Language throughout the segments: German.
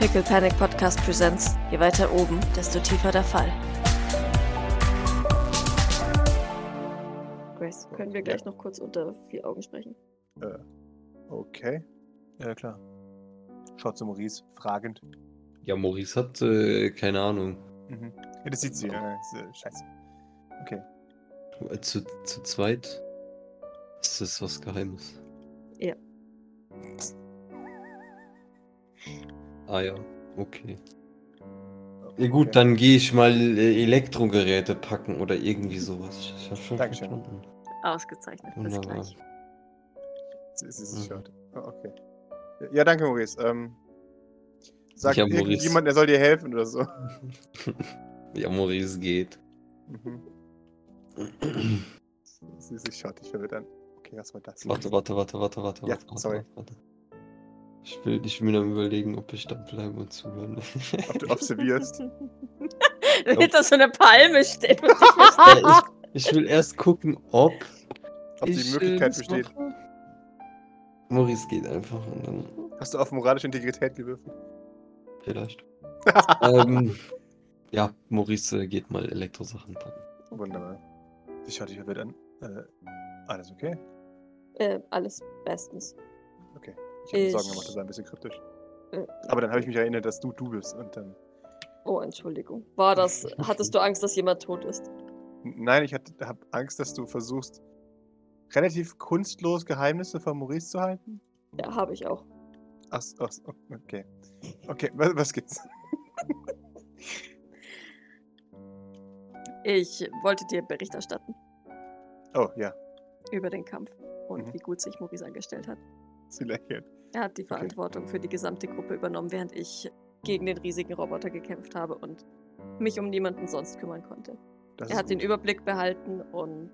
Pickle Panic Podcast Presents. Je weiter oben, desto tiefer der Fall. Grace, können wir gleich noch kurz unter vier Augen sprechen? Äh, okay. Ja, klar. Schaut zu Maurice fragend. Ja, Maurice hat äh, keine Ahnung. Mhm. Ja, das sieht sie. Ja, ist, äh, scheiße. Okay. Äh, Zu, zu zweit ist das was Geheimes. Ja. Ah ja, okay. Ja gut, dann gehe ich mal äh, Elektrogeräte packen oder irgendwie sowas. Ich hab schon Dankeschön. verstanden. Ausgezeichnet. Bis Wunderbar. gleich. Sie, sie, sie Mhm. schaut. Oh, okay. Ja, danke, Maurice. Ähm, sagt Ja, Maurice. irgendjemand, er soll dir helfen oder so. Ja, Maurice geht. Mhm. Sie, sie schaut dich verwirrt an. Okay, was war das? Warte, warte, warte, warte, warte, Ja, warte, warte, sorry. warte, warte. Ich will, ich will mir dann überlegen, ob ich da bleibe und zuhören. Ob du observierst. Hinter so einer Palme steht ich, ich will erst gucken, ob, Ob die ich, Möglichkeit besteht. mache. Maurice geht einfach und dann Hast du auf moralische Integrität gewürfelt? vielleicht. ähm, ja, Maurice äh, geht mal Elektrosachen packen. Wunderbar. Sie schaut dich verwirrt an. Äh, alles okay? Äh, alles bestens. Ich habe mir Sorgen gemacht, das war ein bisschen kryptisch. Äh, Aber dann habe ich mich erinnert, dass du du bist und dann. Oh, Entschuldigung. War das. Hattest du Angst, dass jemand tot ist? Nein, ich habe Angst, dass du versuchst, relativ kunstlos Geheimnisse von Maurice zu halten. Ja, habe ich auch. Ach, ach okay. Okay, was, was gibt's? Ich wollte dir Bericht erstatten Oh, ja, über den Kampf und Mhm. wie gut sich Maurice angestellt hat. sie lächelt. Er hat die Verantwortung für die gesamte Gruppe übernommen, während ich gegen den riesigen Roboter gekämpft habe und mich um niemanden sonst kümmern konnte. Das Er hat den gut. Überblick behalten und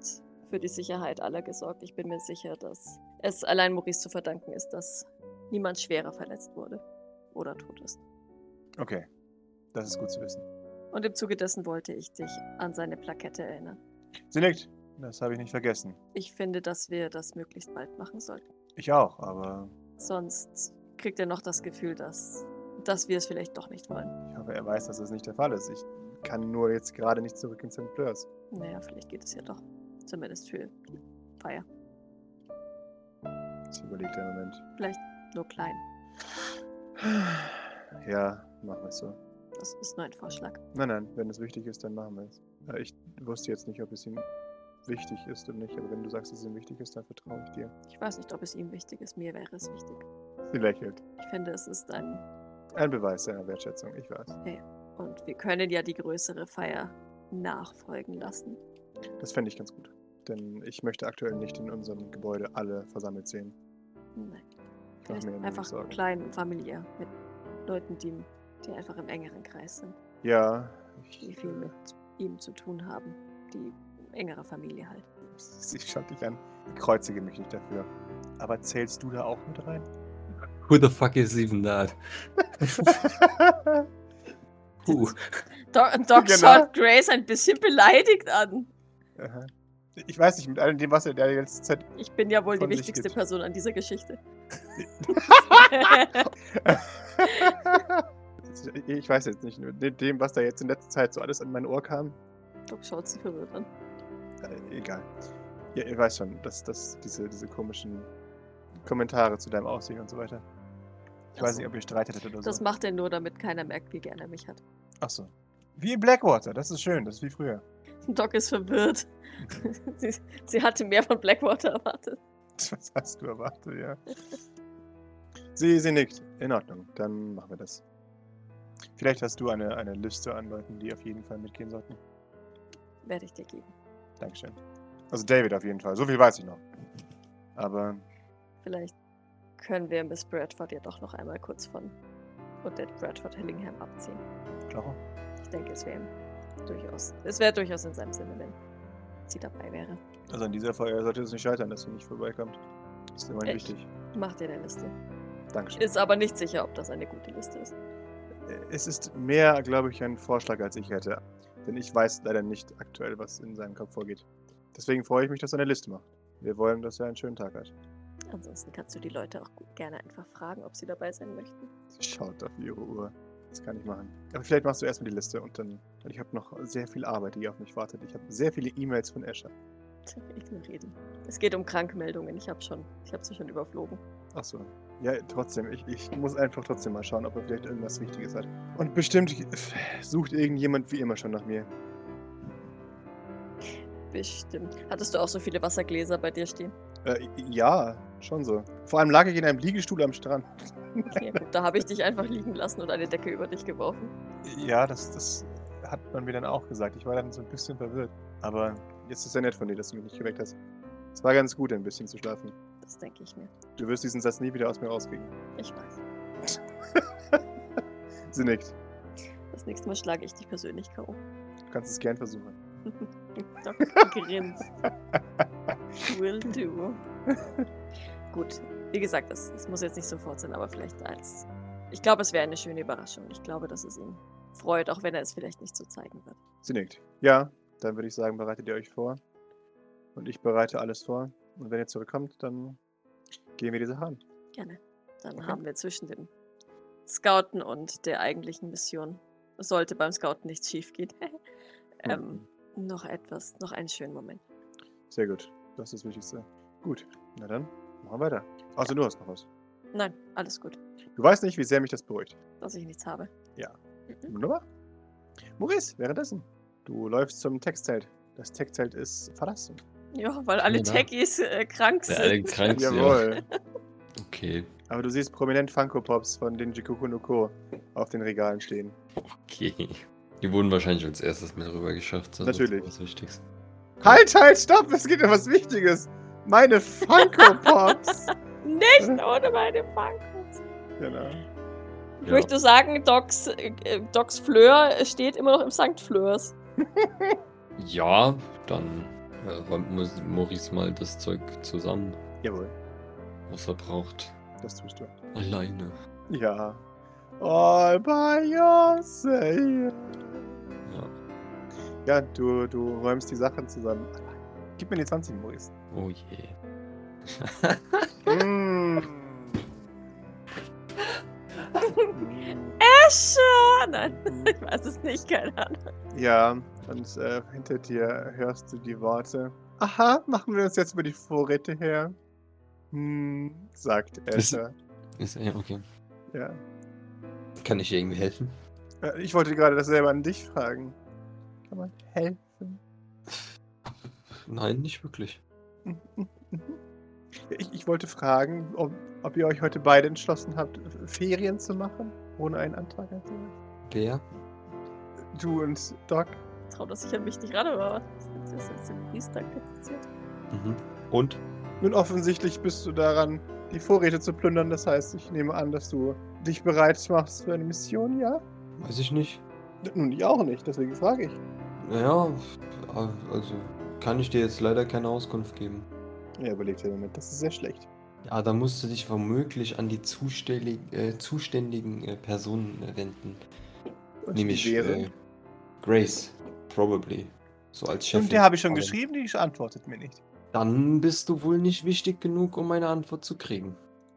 für die Sicherheit aller gesorgt. Ich bin mir sicher, dass es allein Maurice zu verdanken ist, dass niemand schwerer verletzt wurde oder tot ist. Okay, das ist gut zu wissen. Und im Zuge dessen wollte ich dich an seine Plakette erinnern. Sie nickt. Das habe ich nicht vergessen. Ich finde, dass wir das möglichst bald machen sollten. Ich auch, aber Sonst kriegt er noch das Gefühl, dass, dass wir es vielleicht doch nicht wollen. ich hoffe, er weiß, dass das nicht der Fall ist. Ich kann nur jetzt gerade nicht zurück in St. Fleurs. Naja, vielleicht geht es ja doch. Zumindest für die Feier. Sie überlegt einen Moment. Vielleicht nur klein. Ja, machen wir es so. Das ist nur ein Vorschlag. Nein, nein, wenn es wichtig ist, dann machen wir es. Äh, Ich wusste jetzt nicht, ob es ihm wichtig ist oder nicht, aber wenn du sagst, dass es ihm wichtig ist, dann vertraue ich dir. Ich weiß nicht, ob es ihm wichtig ist. Mir wäre es wichtig. Sie lächelt. Ich finde, es ist ein. Ein Beweis seiner Wertschätzung, ich weiß. Und wir können ja die größere Feier nachfolgen lassen. Das fände ich ganz gut. Denn ich möchte aktuell nicht in unserem Gebäude alle versammelt sehen. Nein. Vielleicht mir einfach Sorgen. klein und familiär. Mit Leuten, die, die einfach im engeren Kreis sind. Ja, Die ich, viel mit ihm zu tun haben. Die engere Familie halt. sie schaut dich an. Ich kreuzige mich nicht dafür. Aber zählst du da auch mit rein? Who the fuck is even that? Puh. Doc, Doc Genau. schaut Grace ein bisschen beleidigt an. Aha. ich weiß nicht, mit all dem, was er der letzte Zeit. Ich bin ja wohl die wichtigste gibt. Person an dieser Geschichte. ich weiß jetzt nicht, mit dem, was da jetzt in letzter Zeit so alles an mein Ohr kam. Doc schaut sie verwirrt an. Äh, egal. Ja, ihr weißt schon, dass, dass diese, diese komischen Kommentare zu deinem Aussehen und so weiter. Ich Ach weiß nicht, ob ihr streitet oder Das so. macht er nur, damit keiner merkt, wie gern er mich hat. Ach so. Wie in Blackwater, das ist schön, das ist wie früher. Doc ist verwirrt. sie, sie hatte mehr von Blackwater erwartet. Was hast du erwartet, ja? Sie, sie nickt. In Ordnung, dann machen wir das. Vielleicht hast du eine, eine Liste an Leuten, die auf jeden Fall mitgehen sollten. Werde ich dir geben. Dankeschön. Also David auf jeden Fall, so viel weiß ich noch. Aber Vielleicht können wir Miss Bradford ja doch noch einmal kurz von Odette Bradford Hillingham abziehen. Clara? Ich denke, es wäre ihm durchaus. Es wäre durchaus in seinem Sinne, wenn sie dabei wäre. Also an dieser Feier sollte es nicht scheitern, dass sie nicht vorbeikommt. Das ist immerhin Echt? wichtig. Mach dir eine Liste. Dankeschön. Ist aber nicht sicher, ob das eine gute Liste ist. Es ist mehr, glaube ich, ein Vorschlag, als ich hätte. Denn ich weiß leider nicht aktuell, was in seinem Kopf vorgeht. Deswegen freue ich mich, dass er eine Liste macht. Wir wollen, dass er einen schönen Tag hat. Ansonsten kannst du die Leute auch gerne einfach fragen, ob sie dabei sein möchten. Sie schaut auf ihre Uhr. Das kann ich machen. Aber vielleicht machst du erstmal die Liste und dann. Ich habe noch sehr viel Arbeit, die auf mich wartet. Ich habe sehr viele E-Mails von Escher. Ignorieren. Es geht um Krankmeldungen. Ich habe schon, ich habe sie schon überflogen. Ach so. Ja, trotzdem. Ich, ich muss einfach trotzdem mal schauen, ob er vielleicht irgendwas Wichtiges hat. Und bestimmt sucht irgendjemand wie immer schon nach mir. Bestimmt. Hattest du auch so viele Wassergläser bei dir stehen? Äh, ja, schon so. Vor allem lag ich in einem Liegestuhl am Strand. Ja, gut, da habe ich dich einfach liegen lassen und eine Decke über dich geworfen. Ja, das, das hat man mir dann auch gesagt. Ich war dann so ein bisschen verwirrt. Aber jetzt ist ja nett von dir, dass du mich nicht geweckt hast. Es war ganz gut, ein bisschen zu schlafen. Das denke ich mir. Du wirst diesen Satz nie wieder aus mir rauskriegen. Ich weiß. Sie nickt. Das nächste Mal schlage ich dich persönlich K.O. Du kannst es gern versuchen. Doc grinst. Will do. Gut, wie gesagt, das muss jetzt nicht sofort sein, aber vielleicht als. Ich glaube, es wäre eine schöne Überraschung. Ich glaube, dass es ihn freut, auch wenn er es vielleicht nicht so zeigen wird. Sie nickt. Ja, dann würde ich sagen, bereitet ihr euch vor. Und ich bereite alles vor. Und wenn ihr zurückkommt, dann gehen wir die Sache an. Gerne. Dann Okay. haben wir zwischen dem Scouten und der eigentlichen Mission, sollte beim Scouten nichts schief gehen, ähm, noch etwas, noch einen schönen Moment. Sehr gut. Das ist das Wichtigste. Gut. Na dann, machen wir weiter. Außer du hast noch was. Nein, alles gut, Du weißt nicht, wie sehr mich das beruhigt. dass ich nichts habe. Ja. Mhm. Wunderbar. Maurice, währenddessen. Du läufst zum Textzelt. Das Textzelt ist verlassen. Ja, weil alle Ja, da- Techies äh, krank Der alle sind. krank sind. Jawohl. Okay, Aber du siehst prominent Funko Pops von den Jikoku no Ko auf den Regalen stehen. okay. Die wurden wahrscheinlich als erstes mit rüber geschafft. das Natürlich. ist Das Wichtigste. Halt, halt, stopp! Es geht um was Wichtiges. Meine Funko Pops. Nicht ohne meine Funkos. genau. Ich Ja. möchte sagen, Docs, äh, Docs Fleur steht immer noch im St. Fleurs. Ja, dann räumt Mo- Maurice mal das Zeug zusammen, Jawohl, was er braucht. das tust du. Alleine. Ja. All by yourself. Ja. Ja, du, du räumst die Sachen zusammen. Gib mir die 20, Maurice. Oh je. Mm. Escher! Nein, ich weiß es nicht, keine Ahnung. Ja, und äh, hinter dir hörst du die Worte. Aha, machen wir uns jetzt über die Vorräte her. Hm, sagt Ist- Escher. Ist, ja, okay. Ja. Kann ich dir irgendwie helfen? Äh, Ich wollte gerade dasselbe an dich fragen. Kann man helfen? Nein, nicht wirklich. Ich, ich wollte fragen, ob, ob ihr euch heute beide entschlossen habt, Ferien zu machen, ohne einen Antrag einzureichen. Wer? Du und Doc. Traut er sich an mich nicht ran, oder was? Das ist jetzt im Priester kritisiert. Mhm. Und? Nun, offensichtlich bist du daran, die Vorräte zu plündern. Das heißt, ich nehme an, dass du dich bereit machst für eine Mission, ja? Weiß ich nicht. Nun, ich auch nicht, deswegen frage ich. Naja, also kann ich dir jetzt leider keine Auskunft geben. Ja, überlegt der Moment, das ist sehr schlecht. Ja, da musst du dich womöglich an die zustellig, äh, zuständigen äh, Personen äh, wenden. Und Nämlich äh, Grace, probably. So als Chefin. Und der habe ich schon Aber geschrieben, die antwortet mir nicht. Dann bist du wohl nicht wichtig genug, um eine Antwort zu kriegen.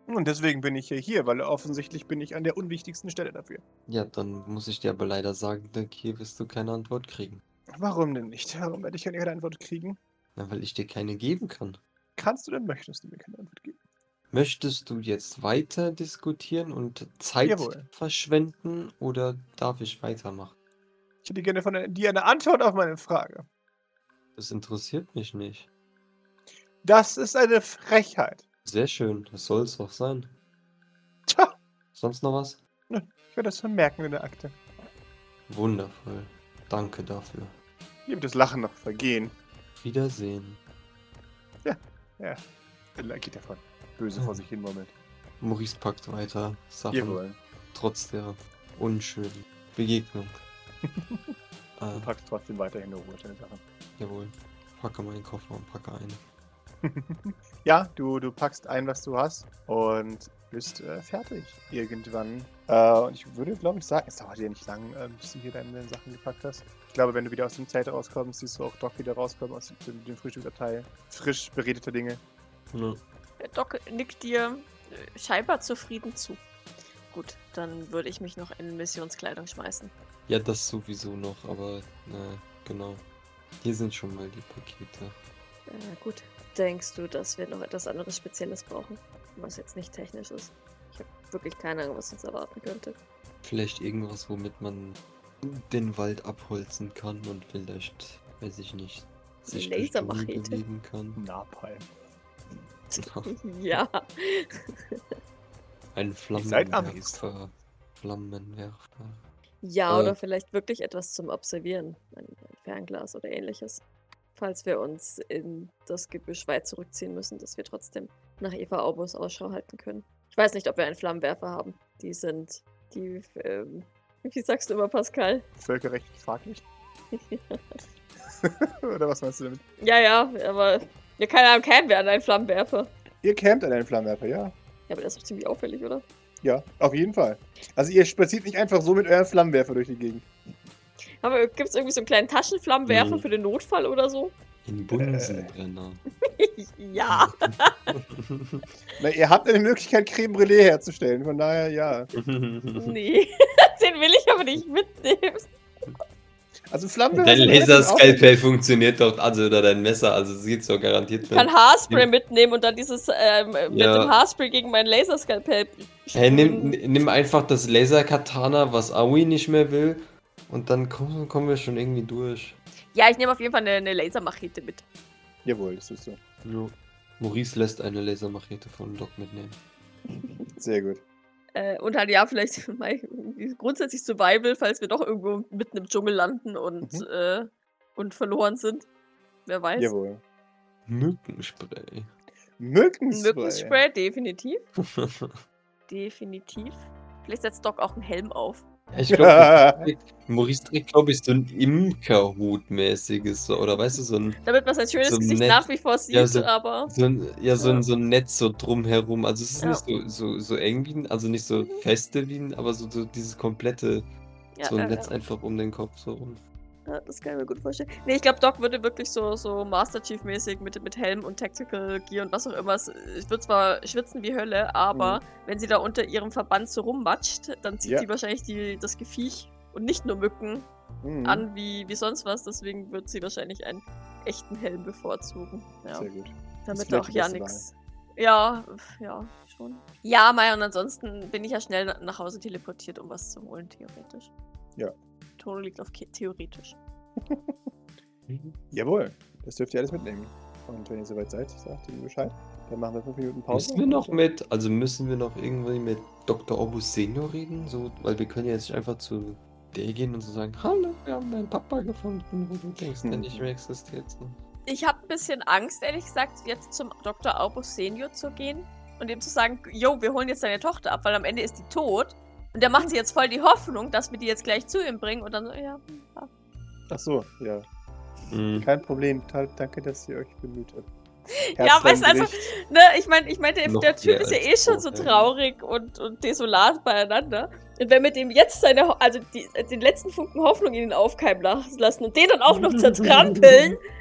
Und deswegen bin ich hier, weil offensichtlich bin ich an der unwichtigsten Stelle dafür. Ja, dann muss ich dir aber leider sagen, Dirk, hier wirst du keine Antwort kriegen. Warum denn nicht? Warum werde ich keine Antwort kriegen? Na, weil ich dir keine geben kann. Kannst du denn, möchtest du mir keine Antwort geben? Möchtest du jetzt weiter diskutieren und Zeit Jawohl. verschwenden oder darf ich weitermachen? Ich hätte gerne von dir eine Antwort auf meine Frage. Das interessiert mich nicht. Das ist eine Frechheit. Sehr schön, das soll es auch sein. Tja, Sonst noch was? ich werde das vermerken in der Akte. Wundervoll. Danke dafür. Wird das Lachen noch vergehen. Wiedersehen. Ja, er geht davon. Böse vor sich hin, Moment. Maurice packt weiter Sachen, Jawohl. trotz der unschönen Begegnung. Du äh, packst trotzdem weiterhin eine Ruhe deine Sachen. jawohl. Packe meinen Koffer und packe ein. ja, du, du packst ein, was du hast und bist äh, fertig irgendwann. Äh, und ich würde, glaube ich, sagen, es dauert ja nicht lang, äh, bis du hier deine Sachen gepackt hast. Ich glaube, wenn du wieder aus dem Zelt rauskommst, siehst du auch Doc wieder rauskommen aus dem, dem Frühstücksabteil. Frisch beredeter Dinge. Ja. Doc nickt dir äh, scheinbar zufrieden zu. Gut, dann würde ich mich noch in Missionskleidung schmeißen. Ja, das sowieso noch, aber na, genau. Hier sind schon mal die Pakete. Äh, gut. Denkst du, dass wir noch etwas anderes Spezielles brauchen? Was jetzt nicht technisch ist? Ich habe wirklich keine Ahnung, was uns erwarten könnte. Vielleicht irgendwas, womit man den Wald abholzen kann und vielleicht, weiß ich nicht, sich Lasermachete. bewegen kann. Napalm. ja. Ein. Flammenwerfer. Flammenwerfer. Ja, Äh. oder vielleicht wirklich etwas zum Observieren. Ein, ein Fernglas oder ähnliches. Falls wir uns in das Gebüsch weit zurückziehen müssen, dass wir trotzdem nach Eva Aubus Ausschau halten können. Ich weiß nicht, ob wir einen Flammenwerfer haben. Die sind. Die. Ähm, wie sagst du immer, Pascal? Völkerrechtlich fraglich. Oder was meinst du damit? Ja, ja, aber. Ja, keine Ahnung, kennen wir an einen Flammenwerfer. Ihr campt an einen Flammenwerfer, ja. Ja, aber das ist doch ziemlich auffällig, oder? Ja, auf jeden Fall. Also ihr spaziert nicht einfach so mit eurem Flammenwerfer durch die Gegend. Aber gibt es irgendwie so einen kleinen Taschenflammenwerfer Nee. für den Notfall oder so? Ein Bunsenbrenner. ja. Na, ihr habt eine Möglichkeit, Creme Brûlée herzustellen. Von daher, ja. Nee. den will ich aber nicht mitnehmen. Also Flammenwerfer. Dein Laserskalpell funktioniert doch, also oder dein Messer, also es geht doch garantiert Ich kann. Haarspray mitnehmen und dann dieses ähm, mit Ja. dem Haarspray gegen mein Laserskalpell. Hey, nimm, nimm einfach das Laserkatana, was Aoi nicht mehr will, und dann kommen, kommen wir schon irgendwie durch. Ja, ich nehme auf jeden Fall eine, eine Lasermachete mit. Jawohl, das ist so. Jo. Maurice lässt eine Lasermachete von Doc mitnehmen. Sehr gut. Äh, und halt ja, vielleicht mal grundsätzlich Survival, falls wir doch irgendwo mitten im Dschungel landen und, Mhm. äh, und verloren sind. Wer weiß. Jawohl. Mückenspray. Mückenspray. Mückenspray, definitiv. Definitiv. Vielleicht setzt Doc auch einen Helm auf. Ich glaube, Maurice trägt, glaube ich, so ein Imkerhut-mäßiges, so, oder weißt du, so ein, Damit man sein schönes So Gesicht nett. nach wie vor sieht, Ja, so- aber. so ein, ja, so Ja. ein, so ein Netz so drumherum. Also es ist Ja. nicht so, so, so eng wie ein, also nicht so feste wie ein, aber so, so dieses komplette, Ja, so ein ja, Netz ja. einfach um den Kopf so rum. Ja, das kann ich mir gut vorstellen. Nee, ich glaube, Doc würde wirklich so, so Master Chief-mäßig mit, mit Helm und Tactical Gear und was auch immer. es- Ich würde zwar schwitzen wie Hölle, aber wenn sie da unter ihrem Verband so rummatscht, dann zieht Ja. sie wahrscheinlich die, das Geviech und nicht nur Mücken Mhm. an wie, wie sonst was. Deswegen wird sie wahrscheinlich einen echten Helm bevorzugen. Ja. Sehr gut. Damit auch ja nichts. Ja, ja, schon. Ja, Mai, und ansonsten bin ich ja schnell na- nach Hause teleportiert, um was zu holen, theoretisch. Ja. Tone liegt auf theoretisch. Jawohl. Das dürft ihr alles mitnehmen. Und wenn ihr soweit seid, sagt ihr Bescheid. Dann machen wir fünf Minuten Pause. Müssen wir noch mit, also müssen wir noch irgendwie mit Dr. Obus Senior reden? So, weil wir können ja jetzt nicht einfach zu der gehen und so sagen, hallo, wir haben deinen Papa gefunden, wo du denkst, der Mhm. nicht mehr existiert. So. Ich habe ein bisschen Angst, ehrlich gesagt, jetzt zum Dr. Aubus Senior zu gehen und ihm zu sagen, jo, wir holen jetzt deine Tochter ab, weil am Ende ist die tot. Und der macht sich jetzt voll die Hoffnung, dass wir die jetzt gleich zu ihm bringen und dann so, ja, ja. Ach so, ja. Mhm. Kein Problem. Toll, danke, dass ihr euch bemüht habt. Ja, weißt du, also, ne, ich meine, ich mein, der, der Typ ist ja eh schon so traurig und, und desolat beieinander. Und wenn wir dem jetzt seine, also die, den letzten Funken Hoffnung in ihn aufkeimen las- lassen und den dann auch noch zertrampeln,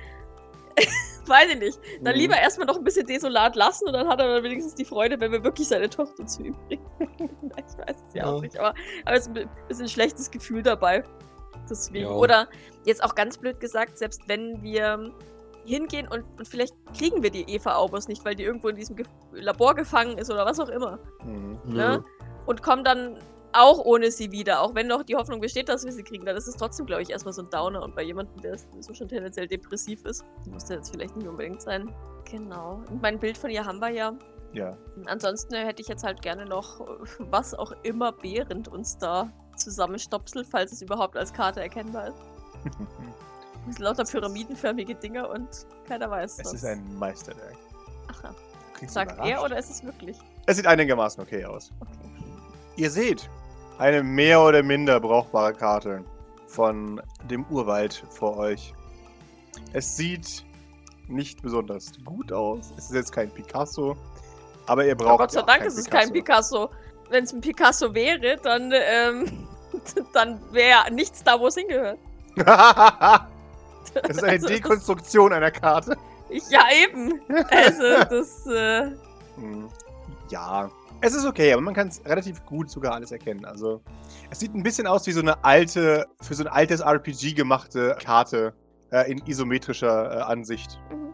weiß ich nicht. Dann Mhm. lieber erstmal noch ein bisschen desolat lassen und dann hat er dann wenigstens die Freude, wenn wir wirklich seine Tochter zu ihm bringen. ich weiß es ja, Ja. auch nicht, aber, aber es ist ein schlechtes Gefühl dabei. Deswegen. Ja. Oder jetzt auch ganz blöd gesagt, selbst wenn wir hingehen und, und vielleicht kriegen wir die Eva Aubers nicht, weil die irgendwo in diesem Ge Labor gefangen ist oder was auch immer. Mhm. Ne? Und kommen dann auch ohne sie wieder. Auch wenn noch die Hoffnung besteht, dass wir sie kriegen, dann ist es trotzdem, glaube ich, erstmal so ein Downer. Und bei jemandem, der so schon tendenziell depressiv ist, muss der jetzt vielleicht nicht unbedingt sein. Genau. Und mein Bild von ihr haben wir ja. Ja. Ansonsten hätte ich jetzt halt gerne noch, äh, was auch immer Behrend uns da zusammenstopselt, falls es überhaupt als Karte erkennbar ist. Es sind lauter pyramidenförmige Dinger und keiner weiß es was. ist ein Meisterwerk. Ach ja. Sagt er oder ist es wirklich? Es sieht einigermaßen okay aus. Okay. Ihr seht eine mehr oder minder brauchbare Karte von dem Urwald vor euch. Es sieht nicht besonders gut aus. Es ist jetzt kein Picasso, aber ihr braucht. Aber Gott sei ja Dank ist es kein Picasso. Wenn es ein Picasso wäre, dann, ähm, dann wäre nichts da, wo es hingehört. das ist eine Also, Dekonstruktion einer Karte. Ich, ja, eben. Also, das, äh, Hm, Ja. Es ist okay, aber man kann es relativ gut sogar alles erkennen. Also, es sieht ein bisschen aus wie so eine alte, für so ein altes RPG gemachte Karte äh, in isometrischer äh, Ansicht. Mhm.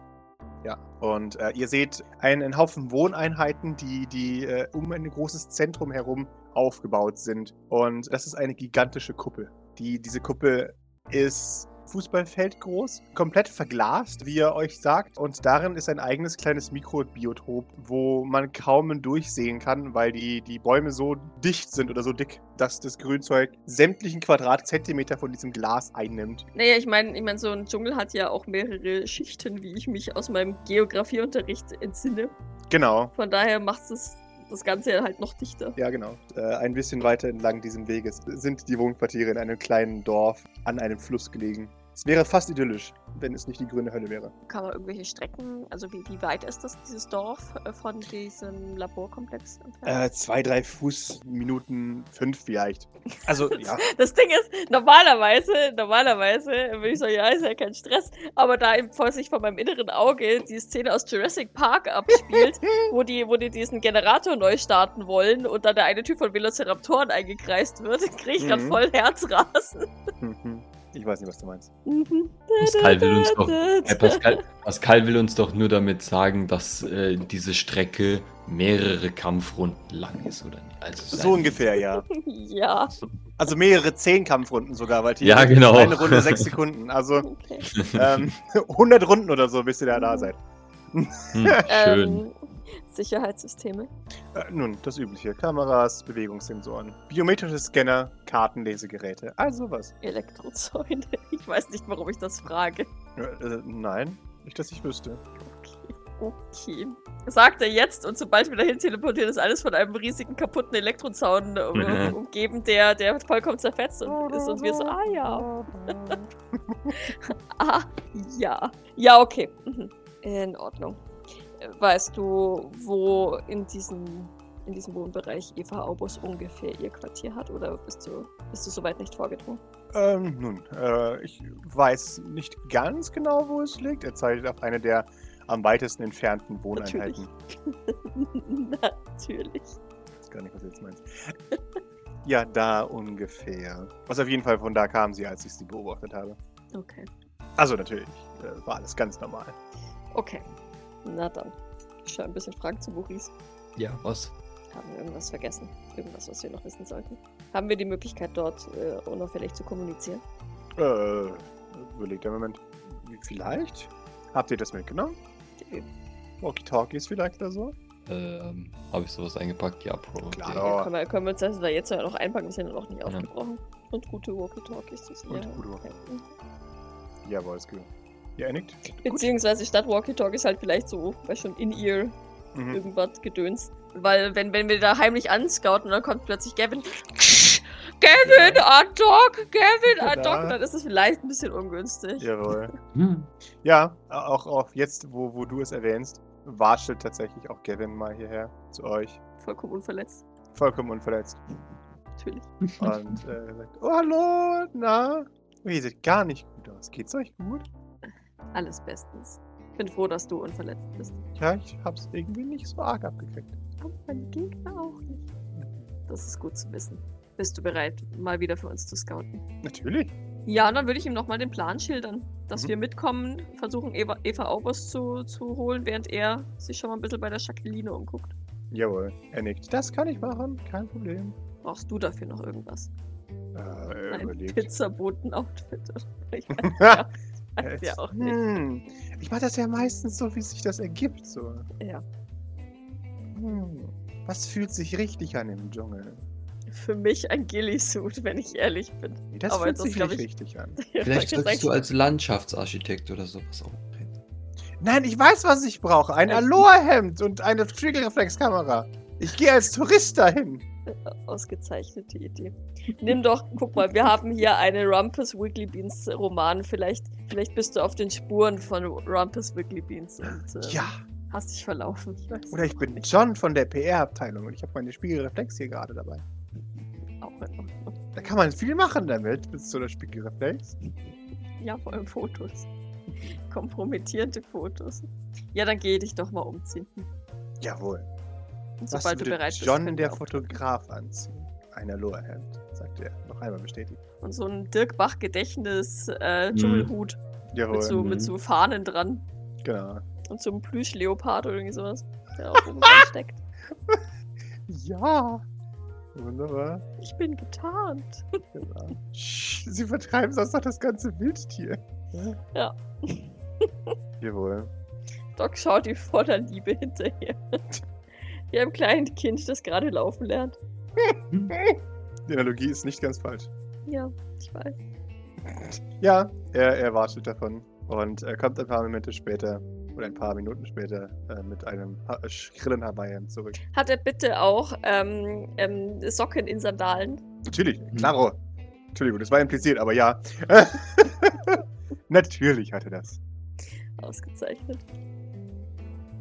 Ja, und äh, ihr seht einen, einen Haufen Wohneinheiten, die, die äh, um ein großes Zentrum herum aufgebaut sind. Und das ist eine gigantische Kuppel. Die, diese Kuppel ist Fußballfeld groß, komplett verglast, wie er euch sagt. Und darin ist ein eigenes kleines Mikrobiotop, wo man kaum durchsehen kann, weil die, die Bäume so dicht sind oder so dick, dass das Grünzeug sämtlichen Quadratzentimeter von diesem Glas einnimmt. Naja, ich meine, ich mein, so ein Dschungel hat ja auch mehrere Schichten, wie ich mich aus meinem Geografieunterricht entsinne. Genau. Von daher macht es das Ganze halt noch dichter. Ja, genau. Äh, ein bisschen weiter entlang dieses Weges sind die Wohnquartiere in einem kleinen Dorf an einem Fluss gelegen. Es wäre fast idyllisch, wenn es nicht die grüne Hölle wäre. Kann man irgendwelche Strecken, also wie, wie weit ist das, dieses Dorf äh, von diesem Laborkomplex entfernt? Äh, zwei, drei Fußminuten, fünf vielleicht. Also, ja. Das Ding ist, normalerweise, normalerweise würde ich sagen, ja, ist ja kein Stress, aber da vor sich von meinem inneren Auge die Szene aus Jurassic Park abspielt, wo die, wo die diesen Generator neu starten wollen und dann der eine Typ von Velociraptoren eingekreist wird, kriege ich gerade Mhm. voll Herzrasen. Mhm. Ich weiß nicht, was du meinst. Pascal will uns doch, äh, Pascal, Pascal will uns doch nur damit sagen, dass äh, diese Strecke mehrere Kampfrunden lang ist, oder nicht? Also So ungefähr, ja. Ja, Also mehrere zehn Kampfrunden sogar, weil die Ja, genau. eine Runde sechs Sekunden. Also okay. ähm, 100 Runden oder so, bis ihr da, da seid. Hm, schön. Ähm, Sicherheitssysteme. Äh, nun, das übliche. Kameras, Bewegungssensoren, biometrische Scanner, Kartenlesegeräte. Also was? Elektrozäune. Ich weiß nicht, warum ich das frage. Äh, äh, nein, nicht, dass ich wüsste. Okay. Okay. Sagt er jetzt und sobald wir dahin teleportieren, ist alles von einem riesigen kaputten Elektrozaun äh, Mhm. umgeben, der, der vollkommen zerfetzt und ist und wir so, ah ja. Ah, ja. Ja, okay. Mhm. In Ordnung. Weißt du, wo in diesem, in diesem Wohnbereich Eva Aubus ungefähr ihr Quartier hat oder bist du, bist du soweit nicht vorgedrungen? Ähm, nun, äh, ich weiß nicht ganz genau, wo es liegt. Er zeichnet auf eine der am weitesten entfernten Wohneinheiten. Natürlich. Ich weiß gar nicht, was du jetzt meinst. ja, da ungefähr. Was auf jeden Fall von da kam sie, als ich sie beobachtet habe. Okay. Also natürlich, äh, war alles ganz normal. Okay. Na dann. Ich schaue ein bisschen Fragen zu Maurice. Ja, was? Haben wir irgendwas vergessen? Irgendwas, was wir noch wissen sollten? Haben wir die Möglichkeit, dort äh, unauffällig zu kommunizieren? Äh, überlegt der Moment. Vielleicht? Habt ihr das mitgenommen? Äh, Walkie-Talkies vielleicht oder so? Ähm, habe ich sowas eingepackt? Ja, Pro. Klar. ja, Aber- können, wir, können wir uns das da jetzt ja noch einpacken? Wir sind ja noch nicht aufgebrochen. Und gute Walkie-Talkies. Und ja, gute okay. Jawohl, ist gut. Ihr einigt? Beziehungsweise statt Walkie-Talkies halt vielleicht so, weil schon in-ear Mhm. irgendwas gedöns. Weil wenn, wenn wir da heimlich anscouten und dann kommt plötzlich Gavin. Gavin, Undock! Gavin, Ja. Undock! Dann ist es vielleicht ein bisschen ungünstig. Jawohl. Hm. Ja, auch, auch jetzt, wo, wo du es erwähnst, watschelt tatsächlich auch Gavin mal hierher zu euch. Vollkommen unverletzt. Vollkommen unverletzt. Natürlich. Und äh, sagt, oh hallo, na? Oh, ihr seht gar nicht gut aus. Geht's euch gut? Alles bestens. Bin froh, dass du unverletzt bist. Ja, ich hab's irgendwie nicht so arg abgekriegt. Aber mein Gegner auch nicht. Das ist gut zu wissen. Bist du bereit, mal wieder für uns zu scouten? Natürlich. Ja, dann würde ich ihm nochmal den Plan schildern, dass Mhm. wir mitkommen, versuchen Eva, Eva Aubus zu, zu holen, während er sich schon mal ein bisschen bei der Jacqueline umguckt. Jawohl, er nickt. Das kann ich machen, kein Problem. Brauchst du dafür noch irgendwas? Äh, Ein. Pizzaboten-Outfit? Ich ja, weiß ja auch nicht. Hm. Ich mache das ja meistens so, wie sich das ergibt. So. Ja. Hm. Was fühlt sich richtig an im Dschungel? Für mich ein Gillisuit, wenn ich ehrlich bin. Nee, das Aber fühlt das sich nicht ich- richtig an. Vielleicht solltest du als Landschaftsarchitekt oder sowas auftreten. Nein, ich weiß, was ich brauche. Ein? Aloha-Hemd und eine Spiegelreflexkamera. Ich gehe als Tourist dahin. Ausgezeichnete Idee. Nimm doch, guck mal, wir haben hier einen Rumpus Wiggly Beans Roman. Vielleicht, vielleicht bist du auf den Spuren von Rumpus Wiggly Beans und äh, Ja. hast dich verlaufen. Ich weiß Oder ich bin John von der PR-Abteilung und ich habe meine Spiegelreflex hier gerade dabei. auch in Ordnung. Da kann man viel machen damit, bis zu der Spiegelreflex. Ja, vor allem Fotos. Kompromittierende Fotos. Ja, dann geh dich doch mal umziehen. Jawohl. Sobald du bereit bist. John der Fotograf anziehen? Ein Aloha-Hemd, sagt er. Noch einmal bestätigt. Und so ein Dirk Bach Gedächtnis äh, Jawohl. mit, so, Mhm. mit so Fahnen dran. Genau. Und so einem Plüschleopard oder irgendwie sowas. Der auch oben steckt. Ja. Wunderbar. Ich bin getarnt. Genau. Sie vertreiben sonst noch das ganze Wildtier. Ja. Jawohl. Doc schaut ihm voller Liebe hinterher. Wie einem kleinen Kind, das gerade laufen lernt. Die Analogie ist nicht ganz falsch. Ja, ich weiß. Ja, er, er wartet davon und er kommt ein paar Momente später oder ein paar Minuten später äh, mit einem ha schrillen Hawaiian zurück. Hat er bitte auch ähm, ähm, Socken in Sandalen? Natürlich, klaro. Entschuldigung, das war impliziert, aber ja. Natürlich hat er das. Ausgezeichnet.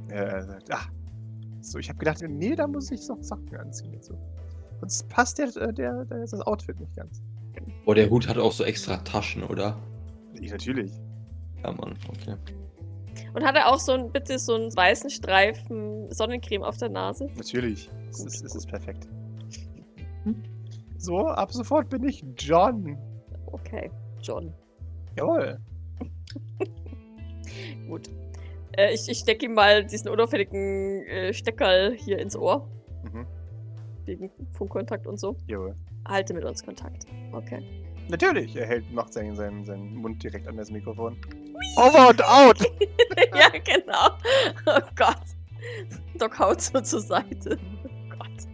Er sagt, ah, so, ich habe gedacht, nee, da muss ich noch Socken anziehen und so. Sonst passt der, äh, der, der, das Outfit nicht ganz. Oh, der Hut hat auch so extra Taschen, oder? Ich, natürlich. Ja, Mann, okay. Und hat er auch so ein, bitte so einen weißen Streifen Sonnencreme auf der Nase? Natürlich. Es Gut, ist, es ist perfekt. So, ab sofort bin ich John. Okay, John. Jawohl. Gut. Äh, ich ich stecke ihm mal diesen unauffälligen äh, Steckerl hier ins Ohr. Mhm. Wegen Funkkontakt und so. Jawohl. Halte mit uns Kontakt. Okay. Natürlich. Er hält, macht seinen, seinen, seinen Mund direkt an das Mikrofon. Over und out! ja, genau. Oh Gott. Doc haut so zur Seite. Oh Gott.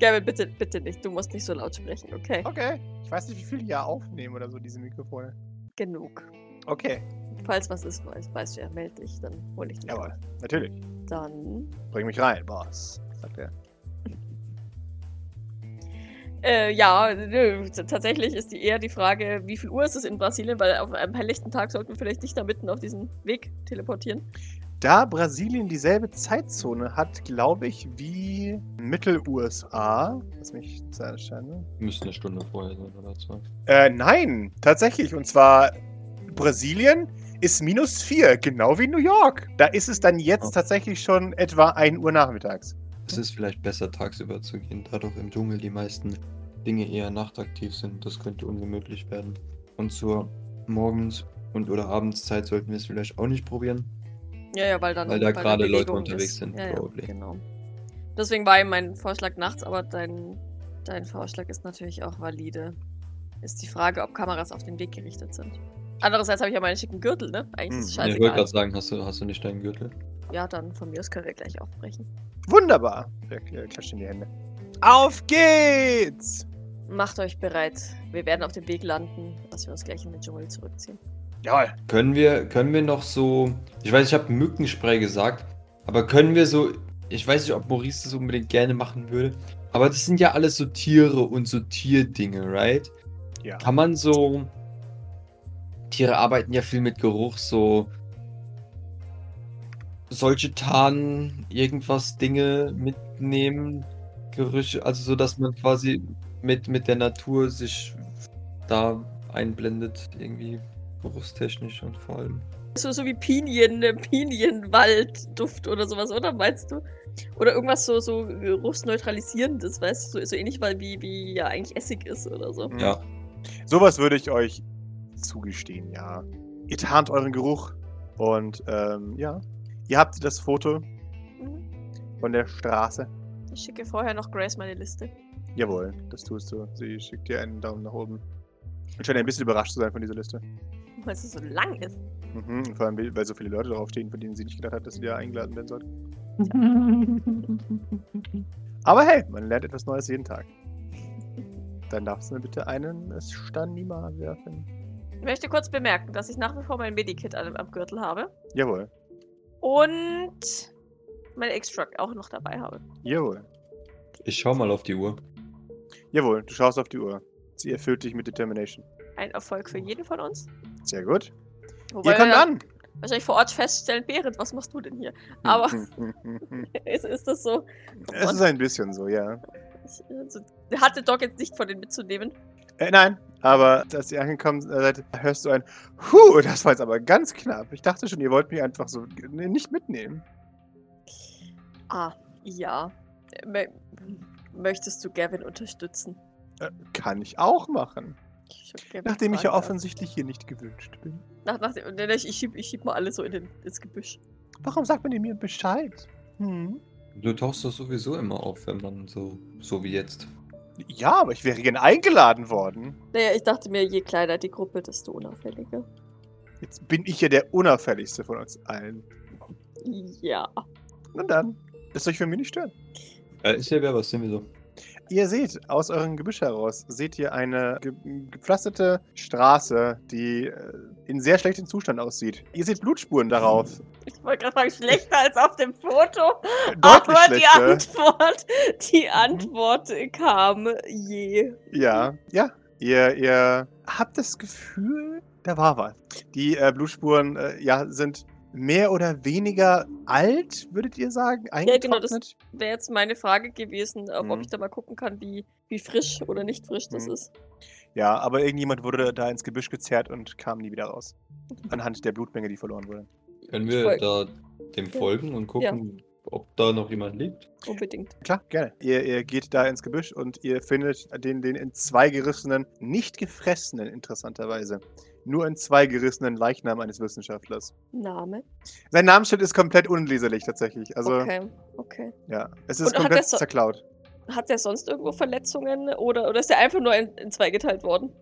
Gavin, bitte, bitte nicht. Du musst nicht so laut sprechen, okay? Okay. Ich weiß nicht, wie viel die ja aufnehmen oder so, diese Mikrofone. Genug. Okay. Falls was ist, weiß, weißt du ja, melde dich, dann hol ich dich. Jawohl. Natürlich. Dann. Bring mich rein, Boss. Sagt er. Äh, ja, nö, tatsächlich ist die eher die Frage, wie viel Uhr ist es in Brasilien, weil auf einem helllichten Tag sollten wir vielleicht nicht da mitten auf diesen Weg teleportieren. Da Brasilien dieselbe Zeitzone hat, glaube ich, wie Mittel-USA. Lass mich erscheinen. Müsste eine Stunde vorher sein oder zwei. Äh, nein, tatsächlich. Und zwar Brasilien ist minus 4, genau wie New York. Da ist es dann jetzt Oh. tatsächlich schon etwa 1 Uhr nachmittags. Es ist vielleicht besser, tagsüber zu gehen, da doch im Dschungel die meisten Dinge eher nachtaktiv sind. Das könnte ungemütlich werden. Und zur Morgens- und oder Abendszeit sollten wir es vielleicht auch nicht probieren. Ja, ja, weil dann. Weil da gerade Leute unterwegs ist. sind, ja, ja. Genau. Deswegen war eben mein Vorschlag nachts, aber dein, dein Vorschlag ist natürlich auch valide. Ist die Frage, ob Kameras auf den Weg gerichtet sind. Andererseits habe ich ja meinen schicken Gürtel, ne? Eigentlich ist es Hm, ich wollte scheißegal. gerade sagen, hast du, hast du nicht deinen Gürtel? Ja, dann von mir aus können wir gleich aufbrechen. Wunderbar. Er er klatscht in die Hände. Auf geht's! Macht euch bereit. Wir werden auf dem Weg landen, dass wir uns gleich in den Dschungel zurückziehen. Jawohl. Können wir, können wir noch so. Ich weiß, ich habe Mückenspray gesagt, aber können wir so. Ich weiß nicht, ob Maurice das unbedingt gerne machen würde. Aber das sind ja alles so Tiere und so Tierdinge, right? Ja. Kann man so. Tiere arbeiten ja viel mit Geruch, so. Solche Tarn, irgendwas, Dinge mitnehmen, Gerüche, also so, dass man quasi mit, mit der Natur sich da einblendet, irgendwie geruchstechnisch und vor allem. So, so wie Pinien, äh, Pinienwaldduft oder sowas, oder meinst du? Oder irgendwas so, so geruchsneutralisierendes, weißt du? So, so ähnlich weil wie, wie ja eigentlich Essig ist oder so. Ja. Sowas würde ich euch zugestehen, ja. Ihr tarnt euren Geruch und ähm, ja. Ihr habt das Foto Mhm. von der Straße. Ich schicke vorher noch Grace meine Liste. Jawohl, das tust du. Sie schickt dir einen Daumen nach oben. Und scheint ein bisschen überrascht zu sein von dieser Liste. Weil es so lang ist. Mhm, vor allem, weil so viele Leute draufstehen, von denen sie nicht gedacht hat, dass sie da eingeladen werden sollte. Aber hey, man lernt etwas Neues jeden Tag. Dann darfst du mir bitte einen Stanima werfen. Ich möchte kurz bemerken, dass ich nach wie vor mein Medikit am, am Gürtel habe. Jawohl, Und mein X-Truck auch noch dabei habe. jawohl, Ich schau mal auf die Uhr. jawohl. Du schaust auf die Uhr. Sie erfüllt dich mit Determination. Ein Erfolg für jeden von uns. Sehr gut. Wobei Ihr kommt an. Wahrscheinlich vor Ort feststellen, Berit, was machst du denn hier? Aber ist, ist das so? es ist ein bisschen so, ja. Ich, also, hatte Doc jetzt nicht von denen mitzunehmen. Äh, nein, aber als ihr angekommen seid, hörst du ein Huh, das war jetzt aber ganz knapp. Ich dachte schon, ihr wollt mich einfach so nicht mitnehmen. Ah, ja. Mö möchtest du Gavin unterstützen? Äh, kann ich auch machen. Ich Nachdem ich ja offensichtlich hier nicht gewünscht bin. Nach, nach, nee, ich, schieb, ich schieb mal alle so in den, ins Gebüsch. Warum sagt man mir Bescheid? Hm? Du tauchst doch sowieso immer auf, wenn man so, so wie jetzt. Ja, aber ich wäre gern eingeladen worden. Naja, ich dachte mir, je kleiner die Gruppe, desto unauffälliger. Jetzt bin ich ja der unauffälligste von uns allen. Ja. Na dann, lasst euch für mich nicht stören. Äh, ist ja wer, was sind wir so? Ihr seht aus eurem Gebüsch heraus, seht ihr eine ge gepflasterte Straße, die äh, in sehr schlechtem Zustand aussieht. Ihr seht Blutspuren darauf. Ich wollte gerade sagen, schlechter als auf dem Foto. Deutlich aber die schlechter. Antwort, die Antwort kam je. Ja, ja. Ihr, ihr habt das Gefühl, da war was. Die äh, Blutspuren äh, ja, sind mehr oder weniger alt, würdet ihr sagen? genau, das-? Wäre jetzt meine Frage gewesen, ob, ob Mhm. ich da mal gucken kann, wie, wie frisch oder nicht frisch das Mhm. ist. Ja, aber irgendjemand wurde da ins Gebüsch gezerrt und kam nie wieder raus. Anhand der Blutmenge, die verloren wurde. Können wir da dem Ja. folgen und gucken, ob da noch jemand liegt? Unbedingt. Klar, gerne. Ihr, ihr geht da ins Gebüsch und ihr findet den, den in zwei gerissenen, nicht gefressenen, interessanterweise, nur in zwei gerissenen Leichnam eines Wissenschaftlers. Name. Sein Namensschild ist komplett unleserlich tatsächlich. Also, okay, okay. ja, es Und ist hat komplett so- zerklaut. Hat der sonst irgendwo Verletzungen oder, oder ist der einfach nur in, in zwei geteilt worden?